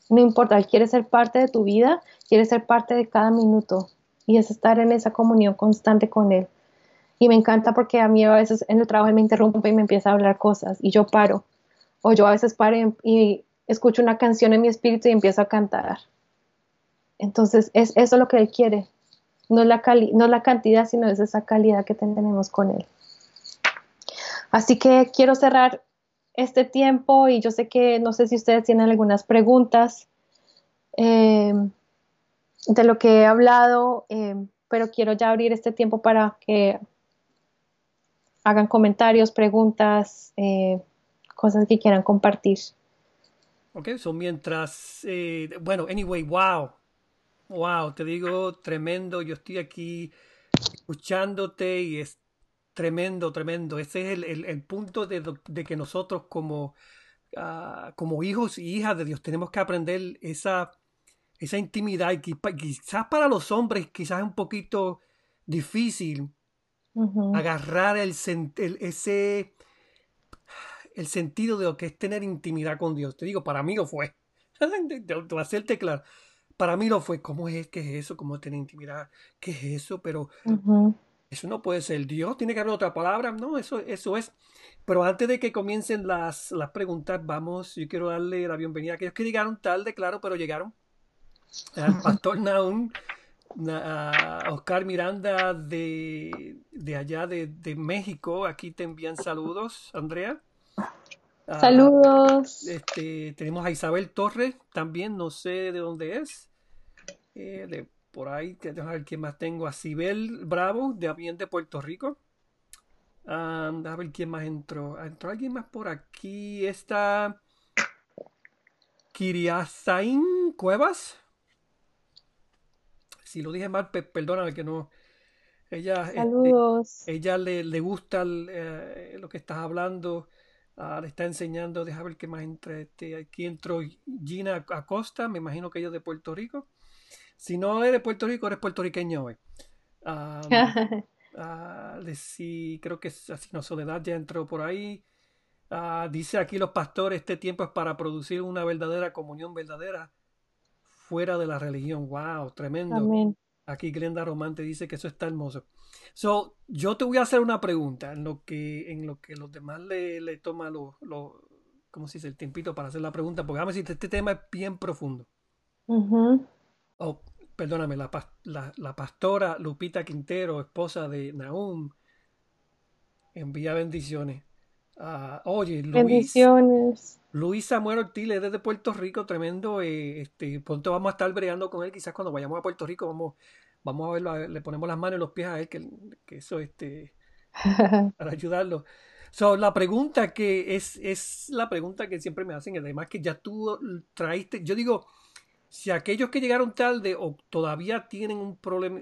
Speaker 2: No importa, Él quiere ser parte de tu vida, quiere ser parte de cada minuto y es estar en esa comunión constante con Él. Y me encanta porque a mí a veces en el trabajo me interrumpe y me empieza a hablar cosas y yo paro. O yo a veces paro y, escucho una canción en mi espíritu y empiezo a cantar. Entonces es eso lo que Él quiere, no la, no la cantidad, sino es esa calidad que tenemos con Él. Así que quiero cerrar este tiempo y yo sé que no sé si ustedes tienen algunas preguntas eh, de lo que he hablado, eh, pero quiero ya abrir este tiempo para que hagan comentarios, preguntas, eh, cosas que quieran compartir.
Speaker 1: Ok, son mientras, bueno, anyway, wow, Wow, te digo, tremendo. Yo estoy aquí escuchándote y es tremendo, tremendo. Ese es el, punto de, que nosotros como, ah, como hijos y hijas de Dios tenemos que aprender esa, esa intimidad. Y quizás para los hombres quizás es un poquito difícil agarrar el, ese el sentido de lo que es tener intimidad con Dios. Te digo, para mí lo fue. te, voy a hacerte claro para mí lo fue, ¿cómo es? ¿Qué es eso? ¿Cómo tener intimidad? ¿Qué es eso? Pero eso no puede ser Dios, tiene que haber otra palabra, no, eso, eso es. Pero antes de que comiencen las, las preguntas, vamos, yo quiero darle la bienvenida a aquellos que llegaron tarde, claro, pero llegaron. Al pastor Naum, a Oscar Miranda de, de allá de, de México, aquí te envían saludos, Andrea.
Speaker 2: Ah, Saludos.
Speaker 1: este, tenemos a Isabel Torres también, no sé de dónde es. Eh, de por ahí, a ver quién más tengo. A Sibel Bravo, de también de Puerto Rico. a ver quién más entró. ¿Entró alguien más por aquí? Está Kiriazain Cuevas. Si lo dije mal, perdóname que no. Ella, este,
Speaker 2: Saludos.
Speaker 1: ella le, le gusta eh, lo que estás hablando Ah, le está enseñando, deja ver qué más entra. Este, aquí entró Gina Acosta, me imagino que ella es de Puerto Rico. Si no eres de Puerto Rico, eres puertorriqueño. Ah, sí, creo que así, no, Soledad ya entró por ahí. Ah, dice aquí los pastores, este tiempo es para producir una verdadera comunión verdadera fuera de la religión. Wow, tremendo. Aquí Glenda Romante dice que eso está hermoso. So, yo te voy a hacer una pregunta en lo que, en lo que los demás le, le toman lo, lo, ¿cómo se dice? el tiempito para hacer la pregunta, porque vamos a decir, este tema es bien profundo. Oh, perdóname, la, la, pastora Lupita Quintero, esposa de Naum, envía bendiciones. Uh, oye, Luis, bendiciones. Luis Samuel Ortiz es desde Puerto Rico, tremendo. Eh, este, pronto vamos a estar bregando con él, quizás cuando vayamos a Puerto Rico vamos vamos a verlo, le ponemos las manos en los pies a él, que, eso, este, para ayudarlo. So, la pregunta que es, es la pregunta que siempre me hacen, además que ya tú traíste, yo digo, si aquellos que llegaron tarde o todavía tienen un problema,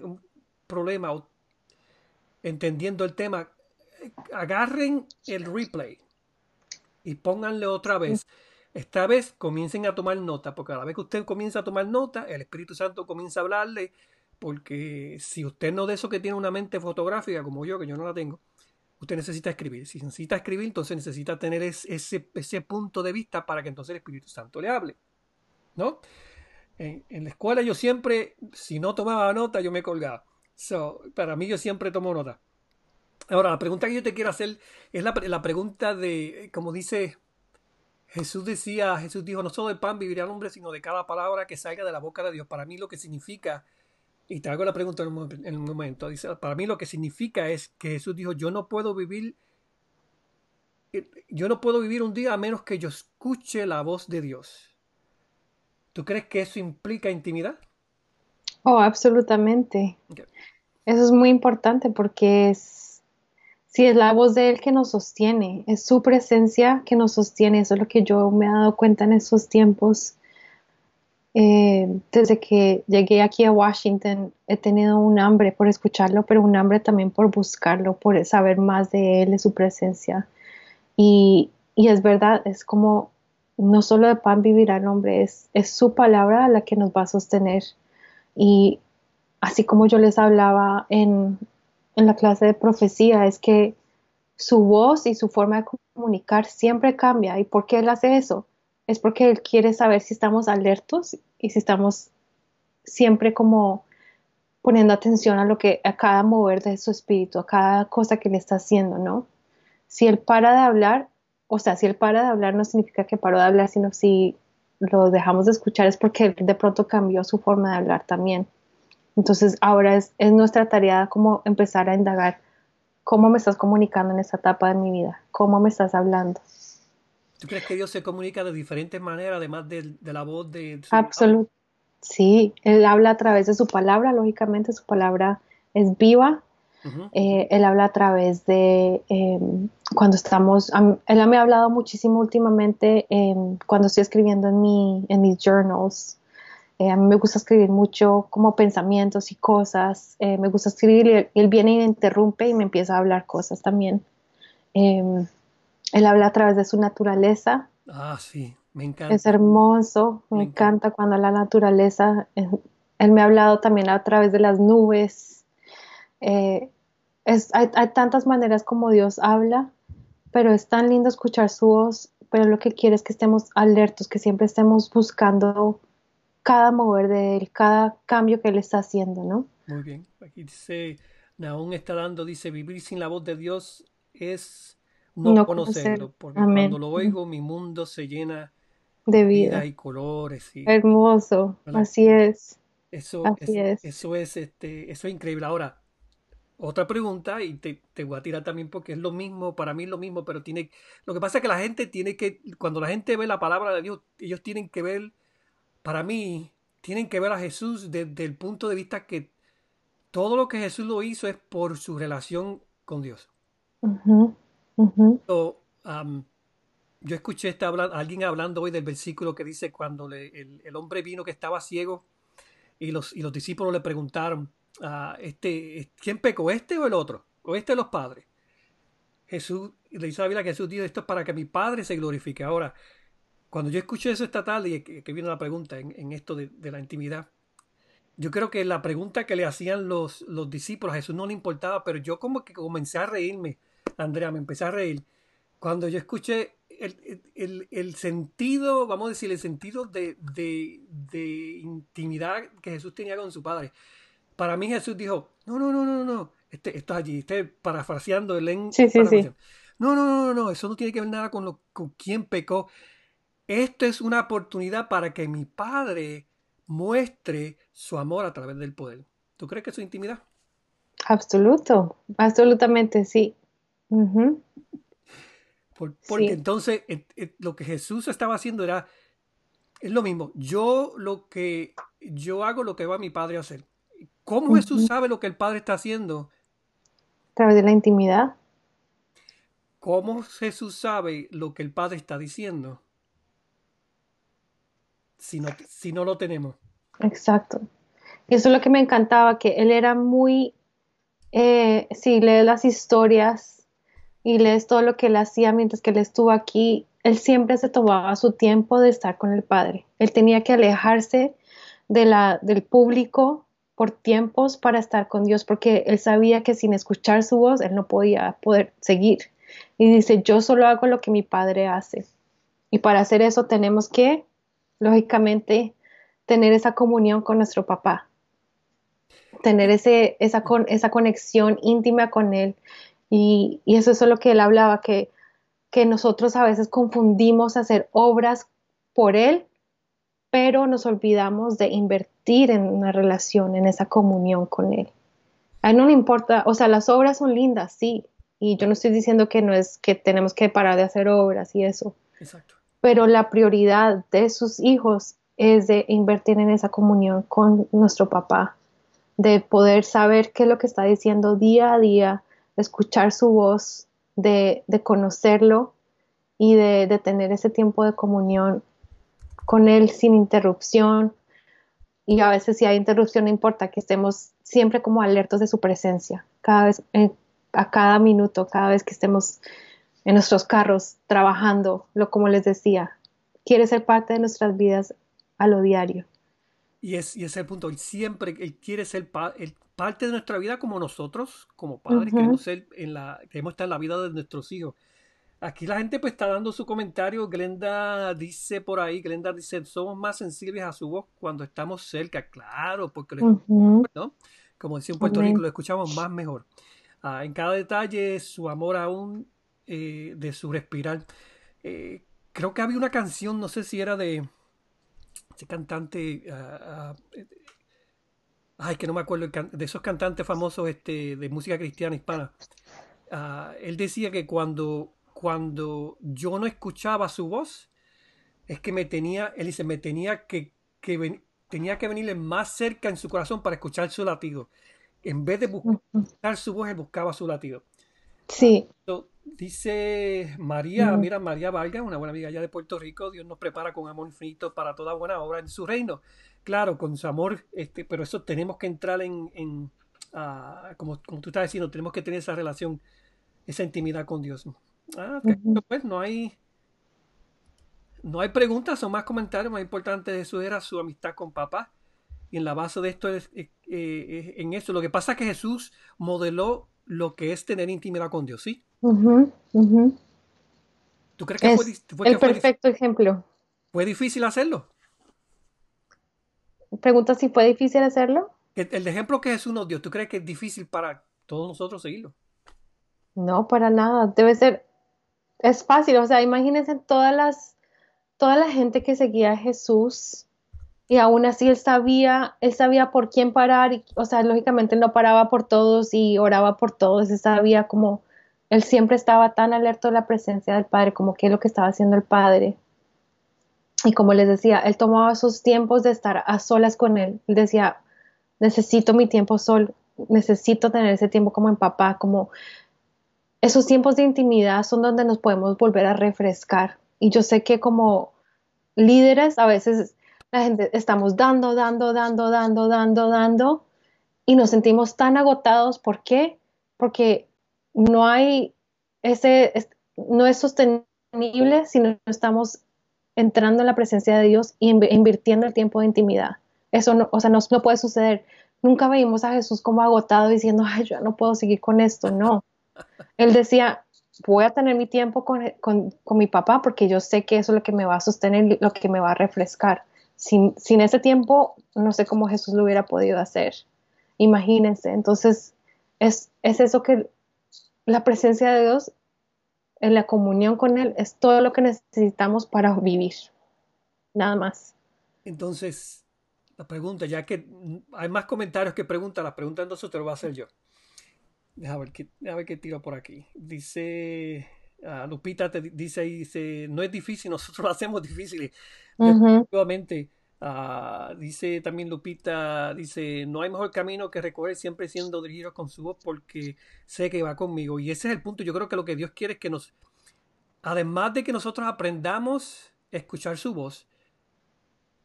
Speaker 1: problema o entendiendo el tema, agarren el replay y pónganle otra vez. Esta vez comiencen a tomar nota, porque a la vez que usted comienza a tomar nota, el Espíritu Santo comienza a hablarle porque si usted no de eso que tiene una mente fotográfica como yo, que yo no la tengo, usted necesita escribir. Si necesita escribir, entonces necesita tener ese, ese punto de vista para que entonces el Espíritu Santo le hable. ¿No? En, la escuela yo siempre, si no tomaba nota, yo me colgaba. So, para mí yo siempre tomo nota. Ahora, la pregunta que yo te quiero hacer es la, pregunta de, como dice Jesús decía, Jesús dijo, no solo del pan vivirá el hombre, sino de cada palabra que salga de la boca de Dios. Para mí lo que significa, y te hago la pregunta en un, momento, dice, para mí lo que significa es que Jesús dijo, yo no puedo vivir, eh, yo no puedo vivir un día a menos que yo escuche la voz de Dios. ¿Tú crees que eso implica intimidad?
Speaker 2: Oh, absolutamente. Eso es muy importante porque es Sí, es la voz de Él que nos sostiene, es su presencia que nos sostiene. Eso es lo que yo me he dado cuenta en esos tiempos. Eh, desde que llegué aquí a Washington he tenido un hambre por escucharlo, pero un hambre también por buscarlo, por saber más de Él, de su presencia. Y, y es verdad, es como no solo de pan vivirá el hombre, es, es su palabra la que nos va a sostener. Y así como yo les hablaba en, en la clase de profecía es que su voz y su forma de comunicar siempre cambia. ¿Y por qué él hace eso? Es porque él quiere saber si estamos alertos y si estamos siempre como poniendo atención a lo que a cada mover de su espíritu, a cada cosa que le está haciendo, ¿no? Si él para de hablar, o sea, si él para de hablar no significa que paró de hablar, sino si lo dejamos de escuchar es porque él de pronto cambió su forma de hablar también. Entonces ahora es, nuestra tarea como empezar a indagar cómo me estás comunicando en esta etapa de mi vida, cómo me estás hablando.
Speaker 1: ¿Tú crees que Dios se comunica de diferentes maneras, además de, la voz de...
Speaker 2: Absolutamente. Sí, Él habla a través de su palabra, lógicamente su palabra es viva. Eh, él habla a través de em, cuando estamos, él me ha hablado muchísimo últimamente em, cuando estoy escribiendo en, mi, en mis journals, eh, a mí me gusta escribir mucho como pensamientos y cosas. Eh, me gusta escribir y él, viene y me interrumpe y me empieza a hablar cosas también. Em, él habla a través de su naturaleza.
Speaker 1: Ah, sí, me encanta.
Speaker 2: Es hermoso, me, encanta. cuando la naturaleza. Él me ha hablado también a través de las nubes. Hay, hay tantas maneras como Dios habla, pero es tan lindo escuchar su voz. Pero lo que quiere es que estemos alertos, que siempre estemos buscando cada mover de él, cada cambio que él está haciendo, ¿no?
Speaker 1: Muy bien. Aquí dice, aún está dando, dice, vivir sin la voz de Dios es no, conocerlo, porque cuando lo oigo mi mundo se llena
Speaker 2: de vida,
Speaker 1: y colores.
Speaker 2: Hermoso, así es.
Speaker 1: Eso, es, eso es, este, eso es increíble. Ahora, otra pregunta, y te, te, voy a tirar también porque es lo mismo, para mí es lo mismo, pero tiene, lo que pasa es que la gente tiene que, cuando la gente ve la palabra de Dios, ellos tienen que ver para mí, tienen que ver a Jesús desde el punto de vista que todo lo que Jesús lo hizo es por su relación con Dios. yo escuché esta, alguien hablando hoy del versículo que dice cuando el, hombre vino que estaba ciego y los, y los discípulos le preguntaron, este, ¿quién pecó, este o el otro? ¿O este de los padres? Jesús, le dice la Biblia que Jesús dijo, esto es para que mi Padre se glorifique. Ahora, cuando yo escuché eso esta tarde y que, viene la pregunta en, esto de, la intimidad, yo creo que la pregunta que le hacían los, los discípulos a Jesús no le importaba, pero yo como que comencé a reírme, Andrea, me empecé a reír. Cuando yo escuché el, sentido, vamos a decir, el sentido de, intimidad que Jesús tenía con su Padre. Para mí Jesús dijo, no, no, no, no, no, este, esto allí, estoy parafraseando el en...
Speaker 2: Sí, sí, sí.
Speaker 1: No, no, no, no, eso no tiene que ver nada con, lo, con quién pecó. Esto es una oportunidad para que mi Padre muestre su amor a través del poder. ¿Tú crees que eso es intimidad?
Speaker 2: Absoluto, absolutamente sí.
Speaker 1: porque entonces lo que Jesús estaba haciendo era, es lo mismo, yo lo que, yo hago lo que va mi Padre a hacer. ¿Cómo Jesús sabe lo que el Padre está haciendo?
Speaker 2: A través de la intimidad.
Speaker 1: ¿Cómo Jesús sabe lo que el Padre está diciendo? si no, si no lo tenemos.
Speaker 2: Exacto. Y eso es lo que me encantaba, que él era muy, eh, si lees las historias y lees todo lo que él hacía mientras que él estuvo aquí, él siempre se tomaba su tiempo de estar con el Padre. Él tenía que alejarse de la, del público por tiempos para estar con Dios, porque él sabía que sin escuchar su voz, él no podía poder seguir. Y dice, yo solo hago lo que mi padre hace. Y para hacer eso tenemos que, lógicamente, tener esa comunión con nuestro papá, tener ese, esa, con, esa conexión íntima con él. Y, y, eso es lo que él hablaba, que, que nosotros a veces confundimos hacer obras por él, pero nos olvidamos de invertir en una relación, en esa comunión con él. A él no le importa, o sea, las obras son lindas, sí, y yo no estoy diciendo que no es que tenemos que parar de hacer obras y eso. Exacto. Pero la prioridad de sus hijos es de invertir en esa comunión con nuestro papá, de poder saber qué es lo que está diciendo día a día, de escuchar su voz, de, conocerlo y de, de, tener ese tiempo de comunión con él sin interrupción. Y a veces si hay interrupción no importa que estemos siempre como alertos de su presencia, cada vez, a cada minuto, cada vez que estemos en nuestros carros trabajando, lo como les decía, quiere ser parte de nuestras vidas a lo diario.
Speaker 1: Y es, y es el punto, él siempre él quiere ser parte de nuestra vida como nosotros, como padres, queremos, ser en la, queremos estar en la vida de nuestros hijos. Aquí la gente pues está dando su comentario. Glenda dice por ahí, Glenda dice, somos más sensibles a su voz cuando estamos cerca. Claro, porque como decía en Puerto Rico, lo escuchamos más mejor. Ah, en cada detalle, su amor aún eh, de su respirar. Eh, creo que había una canción, no sé si era de ese cantante, ah, ah, eh, ay, que no me acuerdo, de esos cantantes famosos este, de música cristiana hispana. él decía que cuando, cuando yo no escuchaba su voz, es que me tenía, él dice, me tenía que, que tenía que venirle más cerca en su corazón para escuchar su latido. En vez de buscar su voz, él buscaba su latido.
Speaker 2: Sí.
Speaker 1: Dice María, mira, María Valga, una buena amiga allá de Puerto Rico, Dios nos prepara con amor infinito para toda buena obra en su reino. Claro, con su amor, este, pero eso tenemos que entrar en, en uh, como, como, tú estás diciendo, tenemos que tener esa relación, esa intimidad con Dios. Ah, pues no hay, no hay preguntas o más comentarios, más importante de eso era su amistad con papá. Y en la base de esto es, eh, eh, en eso. Lo que pasa es que Jesús modeló lo que es tener intimidad con Dios, ¿sí?
Speaker 2: ¿Tú crees que fue, el perfecto ejemplo?
Speaker 1: ¿Fue difícil hacerlo?
Speaker 2: Pregunta si fue difícil hacerlo.
Speaker 1: El, ejemplo que Jesús nos dio, ¿tú crees que es difícil para todos nosotros seguirlo?
Speaker 2: No, para nada. Debe ser, es fácil. O sea, imagínense todas las, toda la gente que seguía a Jesús y aún así él sabía, él sabía por quién parar, y, o sea, lógicamente no paraba por todos y oraba por todos, él sabía como, él siempre estaba tan alerta de la presencia del Padre, como qué es lo que estaba haciendo el Padre. Y como les decía, él tomaba sus tiempos de estar a solas con él, él decía, necesito mi tiempo sol, necesito tener ese tiempo como en papá, como esos tiempos de intimidad son donde nos podemos volver a refrescar. Y yo sé que como líderes a veces la gente estamos dando, dando, dando, dando, dando, dando y nos sentimos tan agotados. ¿Por qué? Porque no hay ese, no es sostenible si no estamos entrando en la presencia de Dios y invirtiendo el tiempo de intimidad. Eso no, o sea, no, no puede suceder. Nunca veíamos a Jesús como agotado diciendo, ay, yo no puedo seguir con esto. No. Él decía, voy a tener mi tiempo con, con, mi papá porque yo sé que eso es lo que me va a sostener, lo que me va a refrescar sin, ese tiempo, no sé cómo Jesús lo hubiera podido hacer. Imagínense. Entonces, es, es eso que la presencia de Dios en la comunión con Él es todo lo que necesitamos para vivir. Nada más.
Speaker 1: Entonces, la pregunta, ya que hay más comentarios que preguntas, la pregunta entonces te lo voy a hacer yo. Déjame ver qué, ver qué tiro por aquí. Dice Lupita, te dice dice, no es difícil, nosotros lo hacemos difícil. Nuevamente, ah, dice también Lupita, dice, no hay mejor camino que recorrer siempre siendo dirigido con su voz porque sé que va conmigo. Y ese es el punto. Yo creo que lo que Dios quiere es que nos, además de que nosotros aprendamos a escuchar su voz,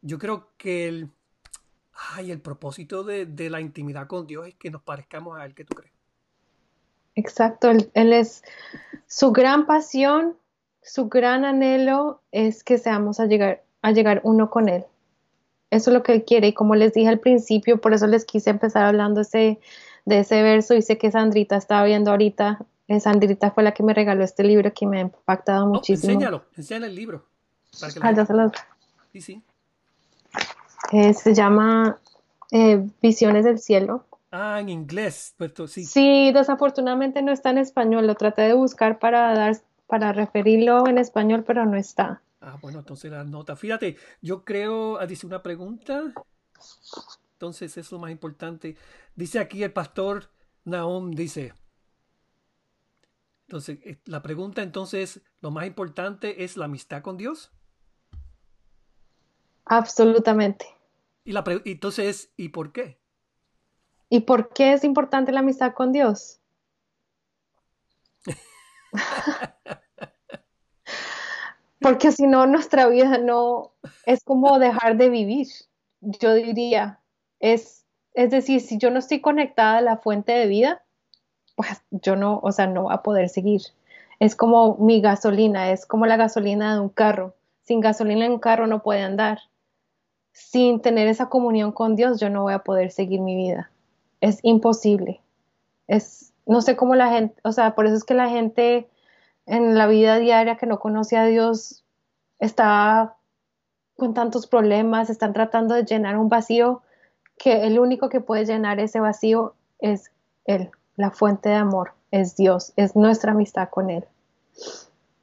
Speaker 1: yo creo que el, ay, el propósito de, de la intimidad con Dios es que nos parezcamos a Él. ¿Qué tú crees?
Speaker 2: Exacto, él, es su gran pasión, su gran anhelo es que seamos a llegar a llegar uno con él. Eso es lo que Él quiere. Y como les dije al principio, por eso les quise empezar hablando ese, de ese verso. Y sé que Sandrita estaba viendo ahorita. Eh, Sandrita fue la que me regaló este libro que me ha impactado muchísimo.
Speaker 1: enséñalo, enséñale el libro.
Speaker 2: ah, ya se los...
Speaker 1: Sí, sí.
Speaker 2: Eh, se llama eh, Visiones del Cielo.
Speaker 1: Ah, en inglés, pues sí.
Speaker 2: Sí, desafortunadamente no está en español. Lo traté de buscar para dar, para referirlo en español, pero no está.
Speaker 1: Ah, bueno, entonces la nota. Fíjate, yo creo, ah, dice una pregunta. Entonces, eso es lo más importante. Dice aquí el pastor Naum, dice. Entonces, eh, la pregunta entonces, lo más importante es la amistad con Dios.
Speaker 2: Absolutamente.
Speaker 1: Y la entonces, ¿y por qué?
Speaker 2: ¿Y por qué es importante la amistad con Dios? Porque si no, nuestra vida no es como dejar de vivir, yo diría. Es, es decir, si yo no estoy conectada a la fuente de vida, pues yo no, o sea, no va a poder seguir. Es como mi gasolina, es como la gasolina de un carro. Sin gasolina en un carro no puede andar. Sin tener esa comunión con Dios, yo no voy a poder seguir mi vida. Es imposible. Es, no sé cómo la gente, o sea, por eso es que la gente en la vida diaria que no conoce a Dios está con tantos problemas, están tratando de llenar un vacío que el único que puede llenar ese vacío es Él, la fuente de amor, es Dios, es nuestra amistad con Él.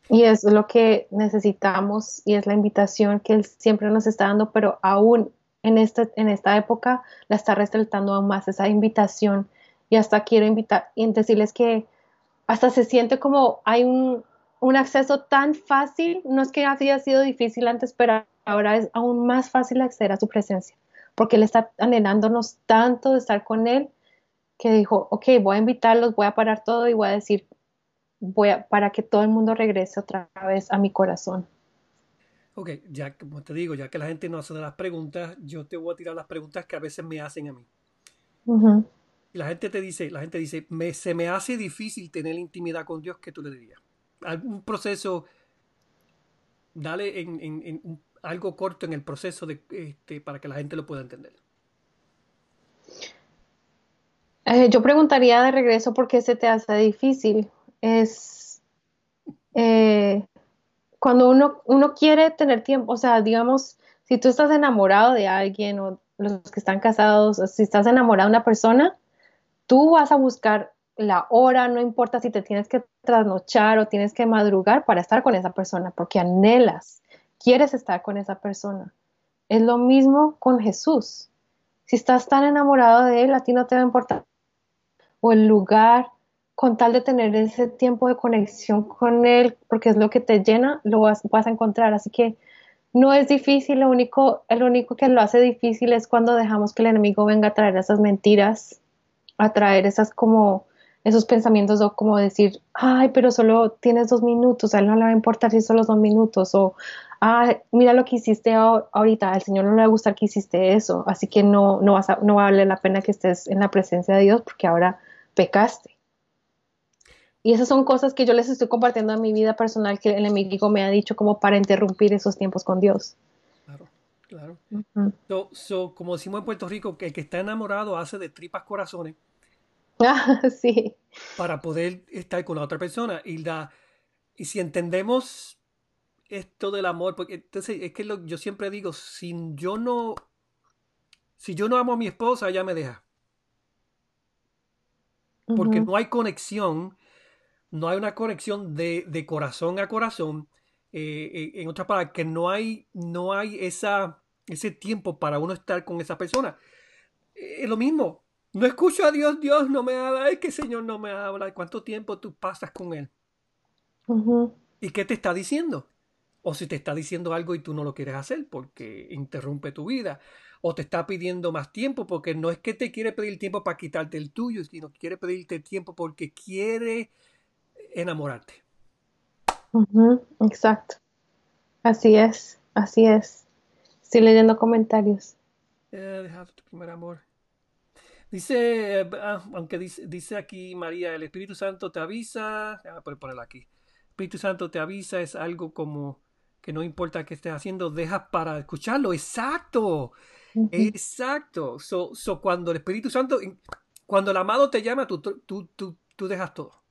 Speaker 2: Y es lo que necesitamos y es la invitación que Él siempre nos está dando, pero aún en, este, en esta época la está resaltando aún más esa invitación. Y hasta quiero invitar y decirles que hasta se siente como hay un, acceso tan fácil, no es que haya sido difícil antes, pero ahora es aún más fácil acceder a su presencia, porque Él está anhelándonos tanto de estar con Él, que dijo, ok, voy a invitarlos, voy a parar todo y voy a decir, voy a, para que todo el mundo regrese otra vez a mi corazón.
Speaker 1: Ok, ya como te digo, ya que la gente no hace las preguntas, yo te voy a tirar las preguntas que a veces me hacen a mí la gente te dice, la gente dice, me, se me hace difícil tener intimidad con Dios, ¿qué tú le dirías? Algún proceso, dale en, algo corto en el proceso de, este, para que la gente lo pueda entender.
Speaker 2: Eh, yo preguntaría de regreso por qué se te hace difícil. Es eh, cuando uno, uno quiere tener tiempo, o sea, digamos, si tú estás enamorado de alguien o los que están casados, o si estás enamorado de una persona, tú vas a buscar la hora, no importa si te tienes que trasnochar o tienes que madrugar para estar con esa persona, porque anhelas, quieres estar con esa persona. Es lo mismo con Jesús. Si estás tan enamorado de Él, a ti no te va a importar. O el lugar, con tal de tener ese tiempo de conexión con Él, porque es lo que te llena, lo vas, a encontrar. Así que no es difícil, lo único, lo único que lo hace difícil es cuando dejamos que el enemigo venga a traer esas mentiras atraer esas como esos pensamientos o como decir, ay, pero solo tienes dos minutos, a él no le va a importar si solo dos minutos, o, ah, mira lo que hiciste ahorita, al Señor no le va a gustar que hiciste eso, así que no, no, vas a, no va a valer la pena que estés en la presencia de Dios porque ahora pecaste. Y esas son cosas que yo les estoy compartiendo en mi vida personal que el enemigo me ha dicho como para interrumpir esos tiempos con Dios.
Speaker 1: Claro, claro. como decimos en Puerto Rico, que el que está enamorado hace de tripas corazones.
Speaker 2: sí.
Speaker 1: Para poder estar con la otra persona. Y, la, y si entendemos esto del amor, porque entonces es que lo, yo siempre digo, si yo no, si yo no amo a mi esposa, ella me deja. Porque no hay conexión, no hay una conexión de, de corazón a corazón. Eh, eh, en otras palabras, que no hay, no hay esa, ese tiempo para uno estar con esa persona. Es lo mismo, no escucho a Dios, Dios no me habla, es que Señor no me habla. ¿Cuánto tiempo tú pasas con Él? ¿Y qué te está diciendo? O si te está diciendo algo y tú no lo quieres hacer porque interrumpe tu vida. O te está pidiendo más tiempo porque no es que te quiere pedir tiempo para quitarte el tuyo, sino que quiere pedirte tiempo porque quiere enamorarte.
Speaker 2: Exacto. Así es, así es. Estoy leyendo comentarios.
Speaker 1: Eh, tu primer amor. Dice, ah, aunque dice, dice, aquí María, el Espíritu Santo te avisa, voy ponerlo aquí. El Espíritu Santo te avisa, es algo como que no importa qué estés haciendo, dejas para escucharlo. Exacto. Exacto. So, so, cuando el Espíritu Santo, cuando el amado te llama, tú, tú, tú, tú dejas todo.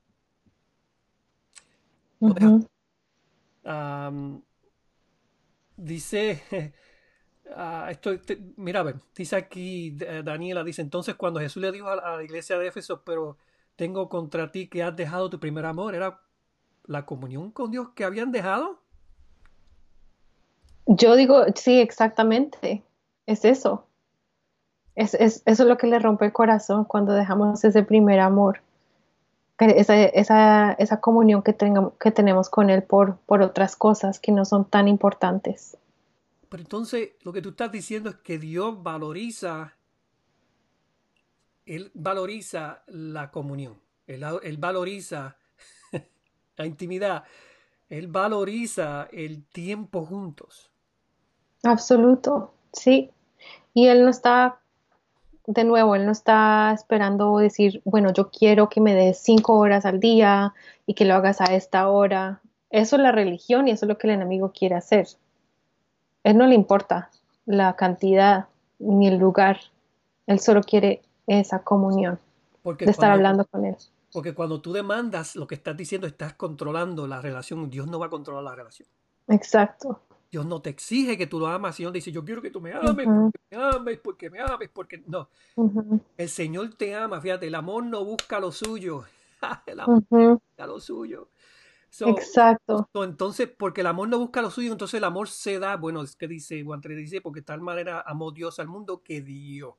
Speaker 1: Dice, uh, esto, mira, ver, dice aquí Daniela, dice, entonces cuando Jesús le dijo a, a la iglesia de Éfeso, pero tengo contra ti que has dejado tu primer amor, era la comunión con Dios que habían dejado.
Speaker 2: Yo digo, sí, exactamente. Es eso. Es, eso es lo que le rompe el corazón cuando dejamos ese primer amor. Esa, esa, esa comunión que, que tenemos con Él por, por otras cosas que no son tan importantes.
Speaker 1: Pero entonces lo que tú estás diciendo es que Dios valoriza, Él valoriza la comunión, Él, él valoriza la intimidad, Él valoriza el tiempo juntos.
Speaker 2: Absoluto, sí. Y él no está, de nuevo, él no está esperando decir, bueno, yo quiero que me des cinco horas al día y que lo hagas a esta hora. Eso es la religión y eso es lo que el enemigo quiere hacer. Él no le importa la cantidad ni el lugar. Él solo quiere esa comunión de estar hablando con él.
Speaker 1: Porque cuando tú demandas lo que estás diciendo, estás controlando la relación. Dios no va a controlar la relación.
Speaker 2: Exacto.
Speaker 1: Dios no te exige que tú lo amas, Dios dice, yo quiero que tú me ames, porque me ames, porque me ames, porque no. El Señor te ama, fíjate, el amor no busca lo suyo, el amor busca lo suyo.
Speaker 2: Exacto.
Speaker 1: entonces, porque el amor no busca lo suyo, entonces el amor se da, bueno, es que dice Juan 3, dice, porque tal manera amó Dios al mundo que dio.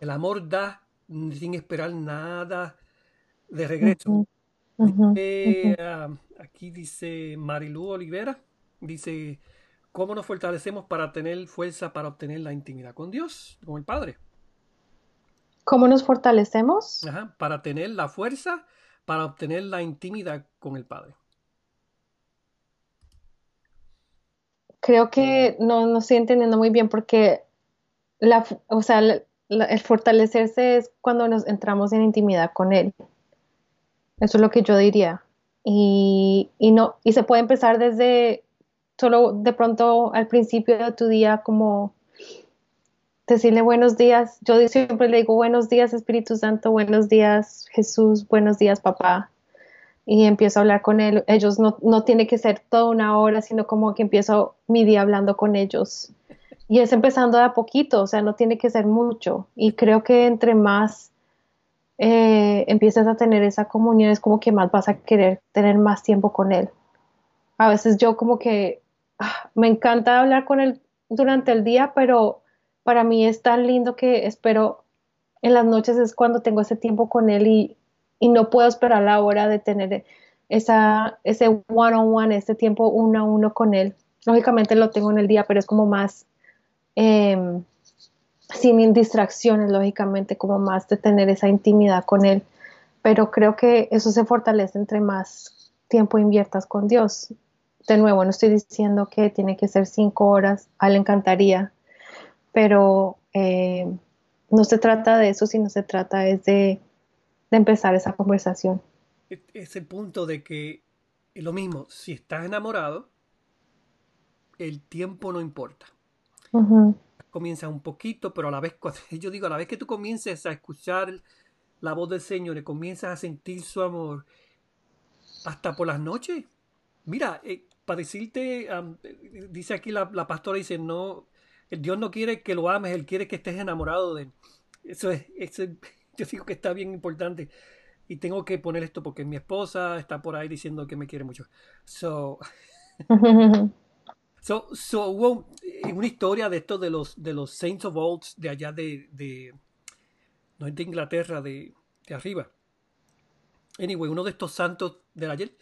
Speaker 1: El amor da sin esperar nada de regreso. Ah, aquí dice Marilú Olivera, Dice, ¿cómo nos fortalecemos para tener fuerza para obtener la intimidad con Dios, con el Padre?
Speaker 2: ¿Cómo nos fortalecemos?
Speaker 1: Ajá, para tener la fuerza para obtener la intimidad con el Padre.
Speaker 2: Creo que no, no estoy entendiendo muy bien porque la, o sea, el fortalecerse es cuando nos entramos en intimidad con Él. Eso es lo que yo diría. Y, y, no, y se puede empezar desde solo de pronto al principio de tu día como decirle buenos días. Yo siempre le digo buenos días Espíritu Santo, buenos días Jesús, buenos días papá. Y empiezo a hablar con él. Ellos no, no tiene que ser toda una hora, sino como que empiezo mi día hablando con ellos. Y es empezando de a poquito, o sea, no tiene que ser mucho. Y creo que entre más eh, empiezas a tener esa comunión, es como que más vas a querer tener más tiempo con él. A veces yo como que Ah, me encanta hablar con él durante el día, pero para mí es tan lindo que espero en las noches es cuando tengo ese tiempo con él y, no puedo esperar la hora de tener esa, ese one on one, ese tiempo uno a uno con él. Lógicamente lo tengo en el día, pero es como más em, sin distracciones, lógicamente, como más de tener esa intimidad con él. Pero creo que eso se fortalece entre más tiempo inviertas con Dios de nuevo, no estoy diciendo que tiene que ser cinco horas, a él le encantaría, pero eh, no se trata de eso, sino se trata es de, empezar esa conversación.
Speaker 1: Es el punto de que es lo mismo, si estás enamorado, el tiempo no importa. Comienza un poquito, pero a la vez, yo digo, a la vez que tú comiences a escuchar la voz del Señor y comienzas a sentir su amor, hasta por las noches. Mira, eh, para decirte, dice aquí la, pastora, dice, no, Dios no quiere que lo ames, Él quiere que estés enamorado de Él. Eso es, eso yo digo que está bien importante. Y tengo que poner esto porque mi esposa está por ahí diciendo que me quiere mucho. So, so, so hubo una historia de esto de los, de los Saints of Old de allá de, de no es de Inglaterra, de, de arriba. Anyway, uno de estos santos de ayer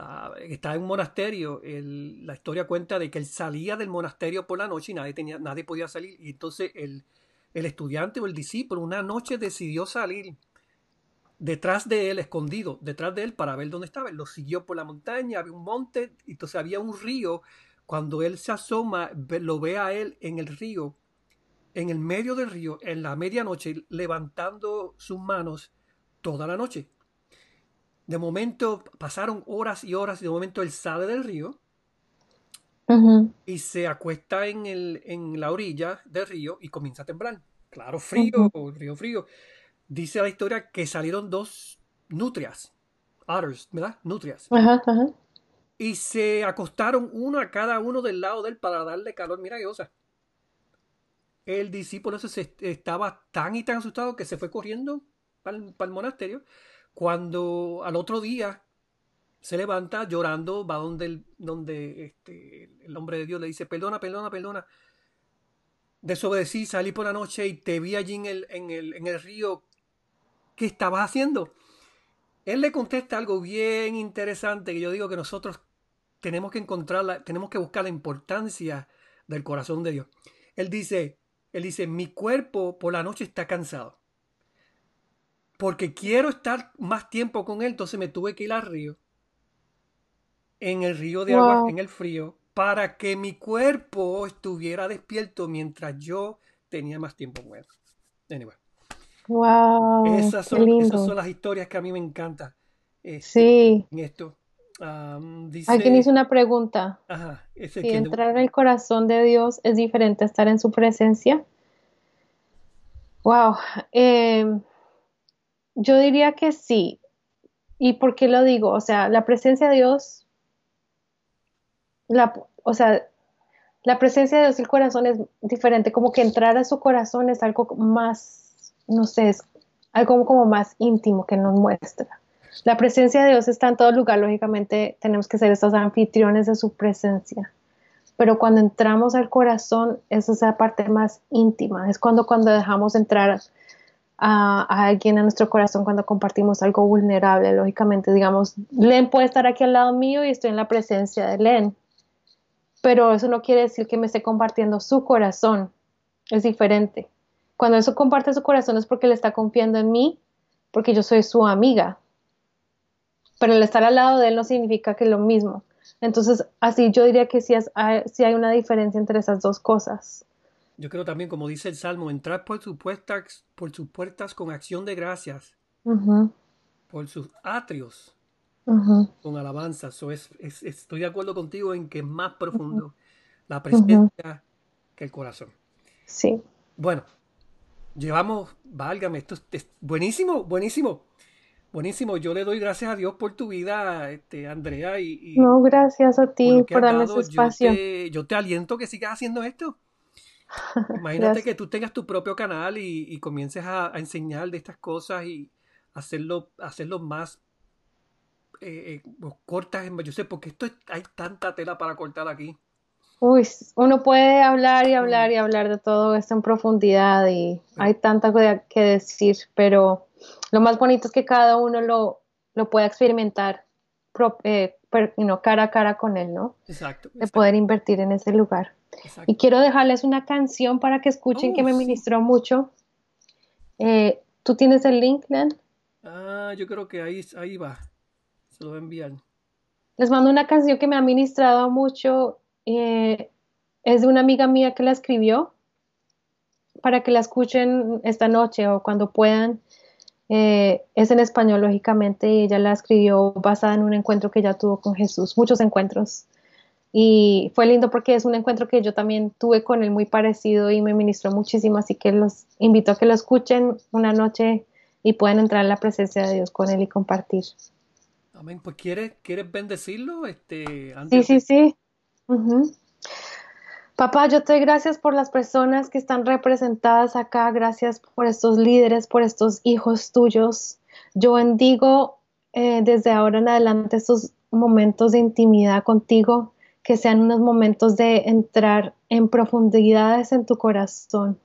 Speaker 1: Ah, estaba en un monasterio, la historia cuenta de que él salía del monasterio por la noche y nadie, tenía, nadie podía salir. Y entonces el, el estudiante o el discípulo una noche decidió salir detrás de él, escondido, detrás de él para ver dónde estaba. Lo siguió por la montaña, había un monte, y entonces había un río. Cuando él se asoma, lo ve a él en el río, en el medio del río, en la medianoche, levantando sus manos toda la noche. De momento pasaron horas y horas y de momento él sale del río y se acuesta en, el, en la orilla del río y comienza a temblar. Claro, frío, río frío. Dice la historia que salieron dos nutrias, otters, ¿verdad? Nutrias. Y se acostaron uno a cada uno del lado de él para darle calor. Mira qué cosa. El discípulo se estaba tan y tan asustado que se fue corriendo para el, monasterio. Cuando al otro día se levanta llorando, va donde, el, donde este, el hombre de Dios le dice, perdona, perdona, perdona. Desobedecí, salí por la noche y te vi allí en el, en el, en el río. ¿Qué estabas haciendo? Él le contesta algo bien interesante que yo digo que nosotros tenemos que encontrarla, tenemos que buscar la importancia del corazón de Dios. Él dice, él dice, mi cuerpo por la noche está cansado. Porque quiero estar más tiempo con él, entonces me tuve que ir al río. En el río de agua, en el frío, para que mi cuerpo estuviera despierto mientras yo tenía más tiempo con él. Anyway.
Speaker 2: Wow.
Speaker 1: Esas son, esas son las historias que a mí me encantan.
Speaker 2: Este, sí.
Speaker 1: En esto.
Speaker 2: Alguien hizo una pregunta. Ajá, si entrar al corazón de Dios es diferente a estar en su presencia. Wow. Em, yo diría que sí. ¿Y por qué lo digo? O sea, la presencia de Dios, la, o sea, la presencia de Dios y el corazón es diferente. Como que entrar a su corazón es algo más, no sé, es algo como más íntimo que nos muestra. La presencia de Dios está en todo lugar, lógicamente tenemos que ser estos anfitriones de su presencia. Pero cuando entramos al corazón, esa es la parte más íntima. Es cuando, cuando dejamos entrar a, alguien a nuestro corazón, cuando compartimos algo vulnerable, lógicamente. Digamos, Len puede estar aquí al lado mío y estoy en la presencia de Len. Pero eso no quiere decir que me esté compartiendo su corazón. Es diferente. Cuando eso comparte su corazón es porque le está confiando en mí, porque yo soy su amiga pero el estar al lado de él no significa que lo mismo. Entonces, así yo diría que sí, hay una diferencia entre esas dos cosas.
Speaker 1: Yo creo también, como dice el Salmo, entrar por sus puertas, por sus puertas con acción de gracias, por sus atrios con alabanza. es, estoy de acuerdo contigo en que es más profundo la presencia que el corazón.
Speaker 2: Sí.
Speaker 1: Bueno, llevamos, válgame, esto es buenísimo, buenísimo. Buenísimo, yo le doy gracias a Dios por tu vida, este, Andrea. Y,
Speaker 2: no, gracias a ti por, darme ese espacio.
Speaker 1: Yo te, aliento que sigas haciendo esto. Imagínate que tú tengas tu propio canal y, comiences a, enseñar de estas cosas y hacerlo, hacerlo más eh, eh cortas. Yo sé, porque esto hay tanta tela para cortar aquí.
Speaker 2: Uy, uno puede hablar y hablar y hablar de todo esto en profundidad y hay tanta que decir, pero lo más bonito es que cada uno lo, lo pueda experimentar eh, cara a cara con él, ¿no?
Speaker 1: Exacto.
Speaker 2: De poder invertir en ese lugar. Y quiero dejarles una canción para que escuchen que me oh, ministró mucho. Eh, ¿Tú tienes el link, Len?
Speaker 1: Ah, yo creo que ahí, ahí va. Se lo enviar.
Speaker 2: Les mando una canción que me ha ministrado mucho. Eh, es de una amiga mía que la escribió para que la escuchen esta noche o cuando puedan. Eh, es en español, lógicamente, y ella la escribió basada en un encuentro que ella tuvo con Jesús, muchos encuentros. Y fue lindo porque es un encuentro que yo también tuve con él muy parecido y me ministró muchísimo, así que los invito a que lo escuchen una noche y puedan entrar en la presencia de Dios con él y compartir.
Speaker 1: Amén. Pues ¿quieres, ¿quieres bendecirlo? Este,
Speaker 2: sí, sí, sí. Papá, yo te doy gracias por las personas que están representadas acá, gracias por estos líderes, por estos hijos tuyos. Yo bendigo eh, desde ahora en adelante estos momentos de intimidad contigo, que sean unos momentos de entrar en profundidades en tu corazón,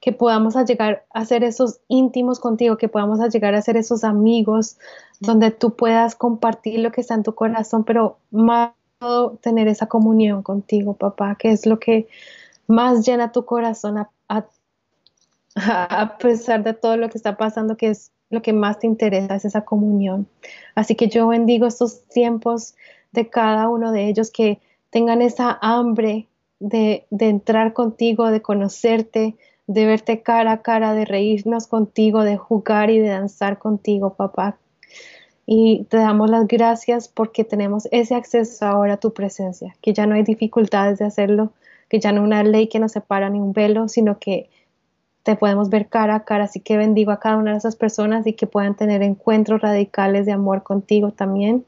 Speaker 2: que podamos llegar a ser esos íntimos contigo, que podamos llegar a ser esos amigos donde tú puedas compartir lo que está en tu corazón, pero más tener esa comunión contigo, papá, que es lo que más llena tu corazón a, a, pesar de todo lo que está pasando, que es lo que más te interesa, es esa comunión. Así que yo bendigo estos tiempos de cada uno de ellos que tengan esa hambre de, de entrar contigo, de conocerte, de verte cara a cara, de reírnos contigo, de jugar y de danzar contigo, papá Y te damos las gracias porque tenemos ese acceso ahora a tu presencia, que ya no hay dificultades de hacerlo, que ya no hay una ley que nos separa ni un velo, sino que te podemos ver cara a cara. Así que bendigo a cada una de esas personas y que puedan tener encuentros radicales de amor contigo también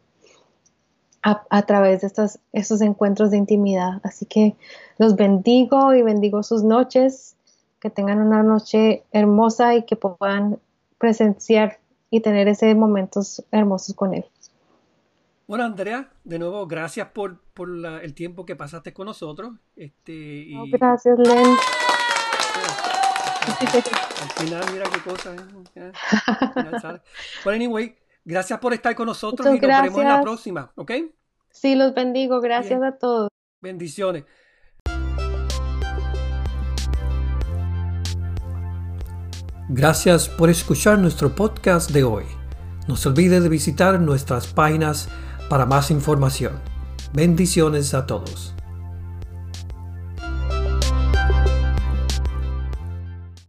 Speaker 2: a, través de estos, estos encuentros de intimidad. Así que los bendigo y bendigo sus noches, que tengan una noche hermosa y que puedan presenciar y tener ese momentos hermosos con él.
Speaker 1: Bueno, Andrea, de nuevo, gracias por, por el tiempo que pasaste con nosotros. Este,
Speaker 2: gracias, Len.
Speaker 1: Al final, mira qué cosa. ¿eh? Anyway, gracias por estar con nosotros y nos veremos en la próxima, ¿ok?
Speaker 2: Sí, los bendigo. Gracias a todos.
Speaker 1: Bendiciones. Gracias por escuchar nuestro podcast de hoy. No se olvide de visitar nuestras páginas para más información. Bendiciones a todos.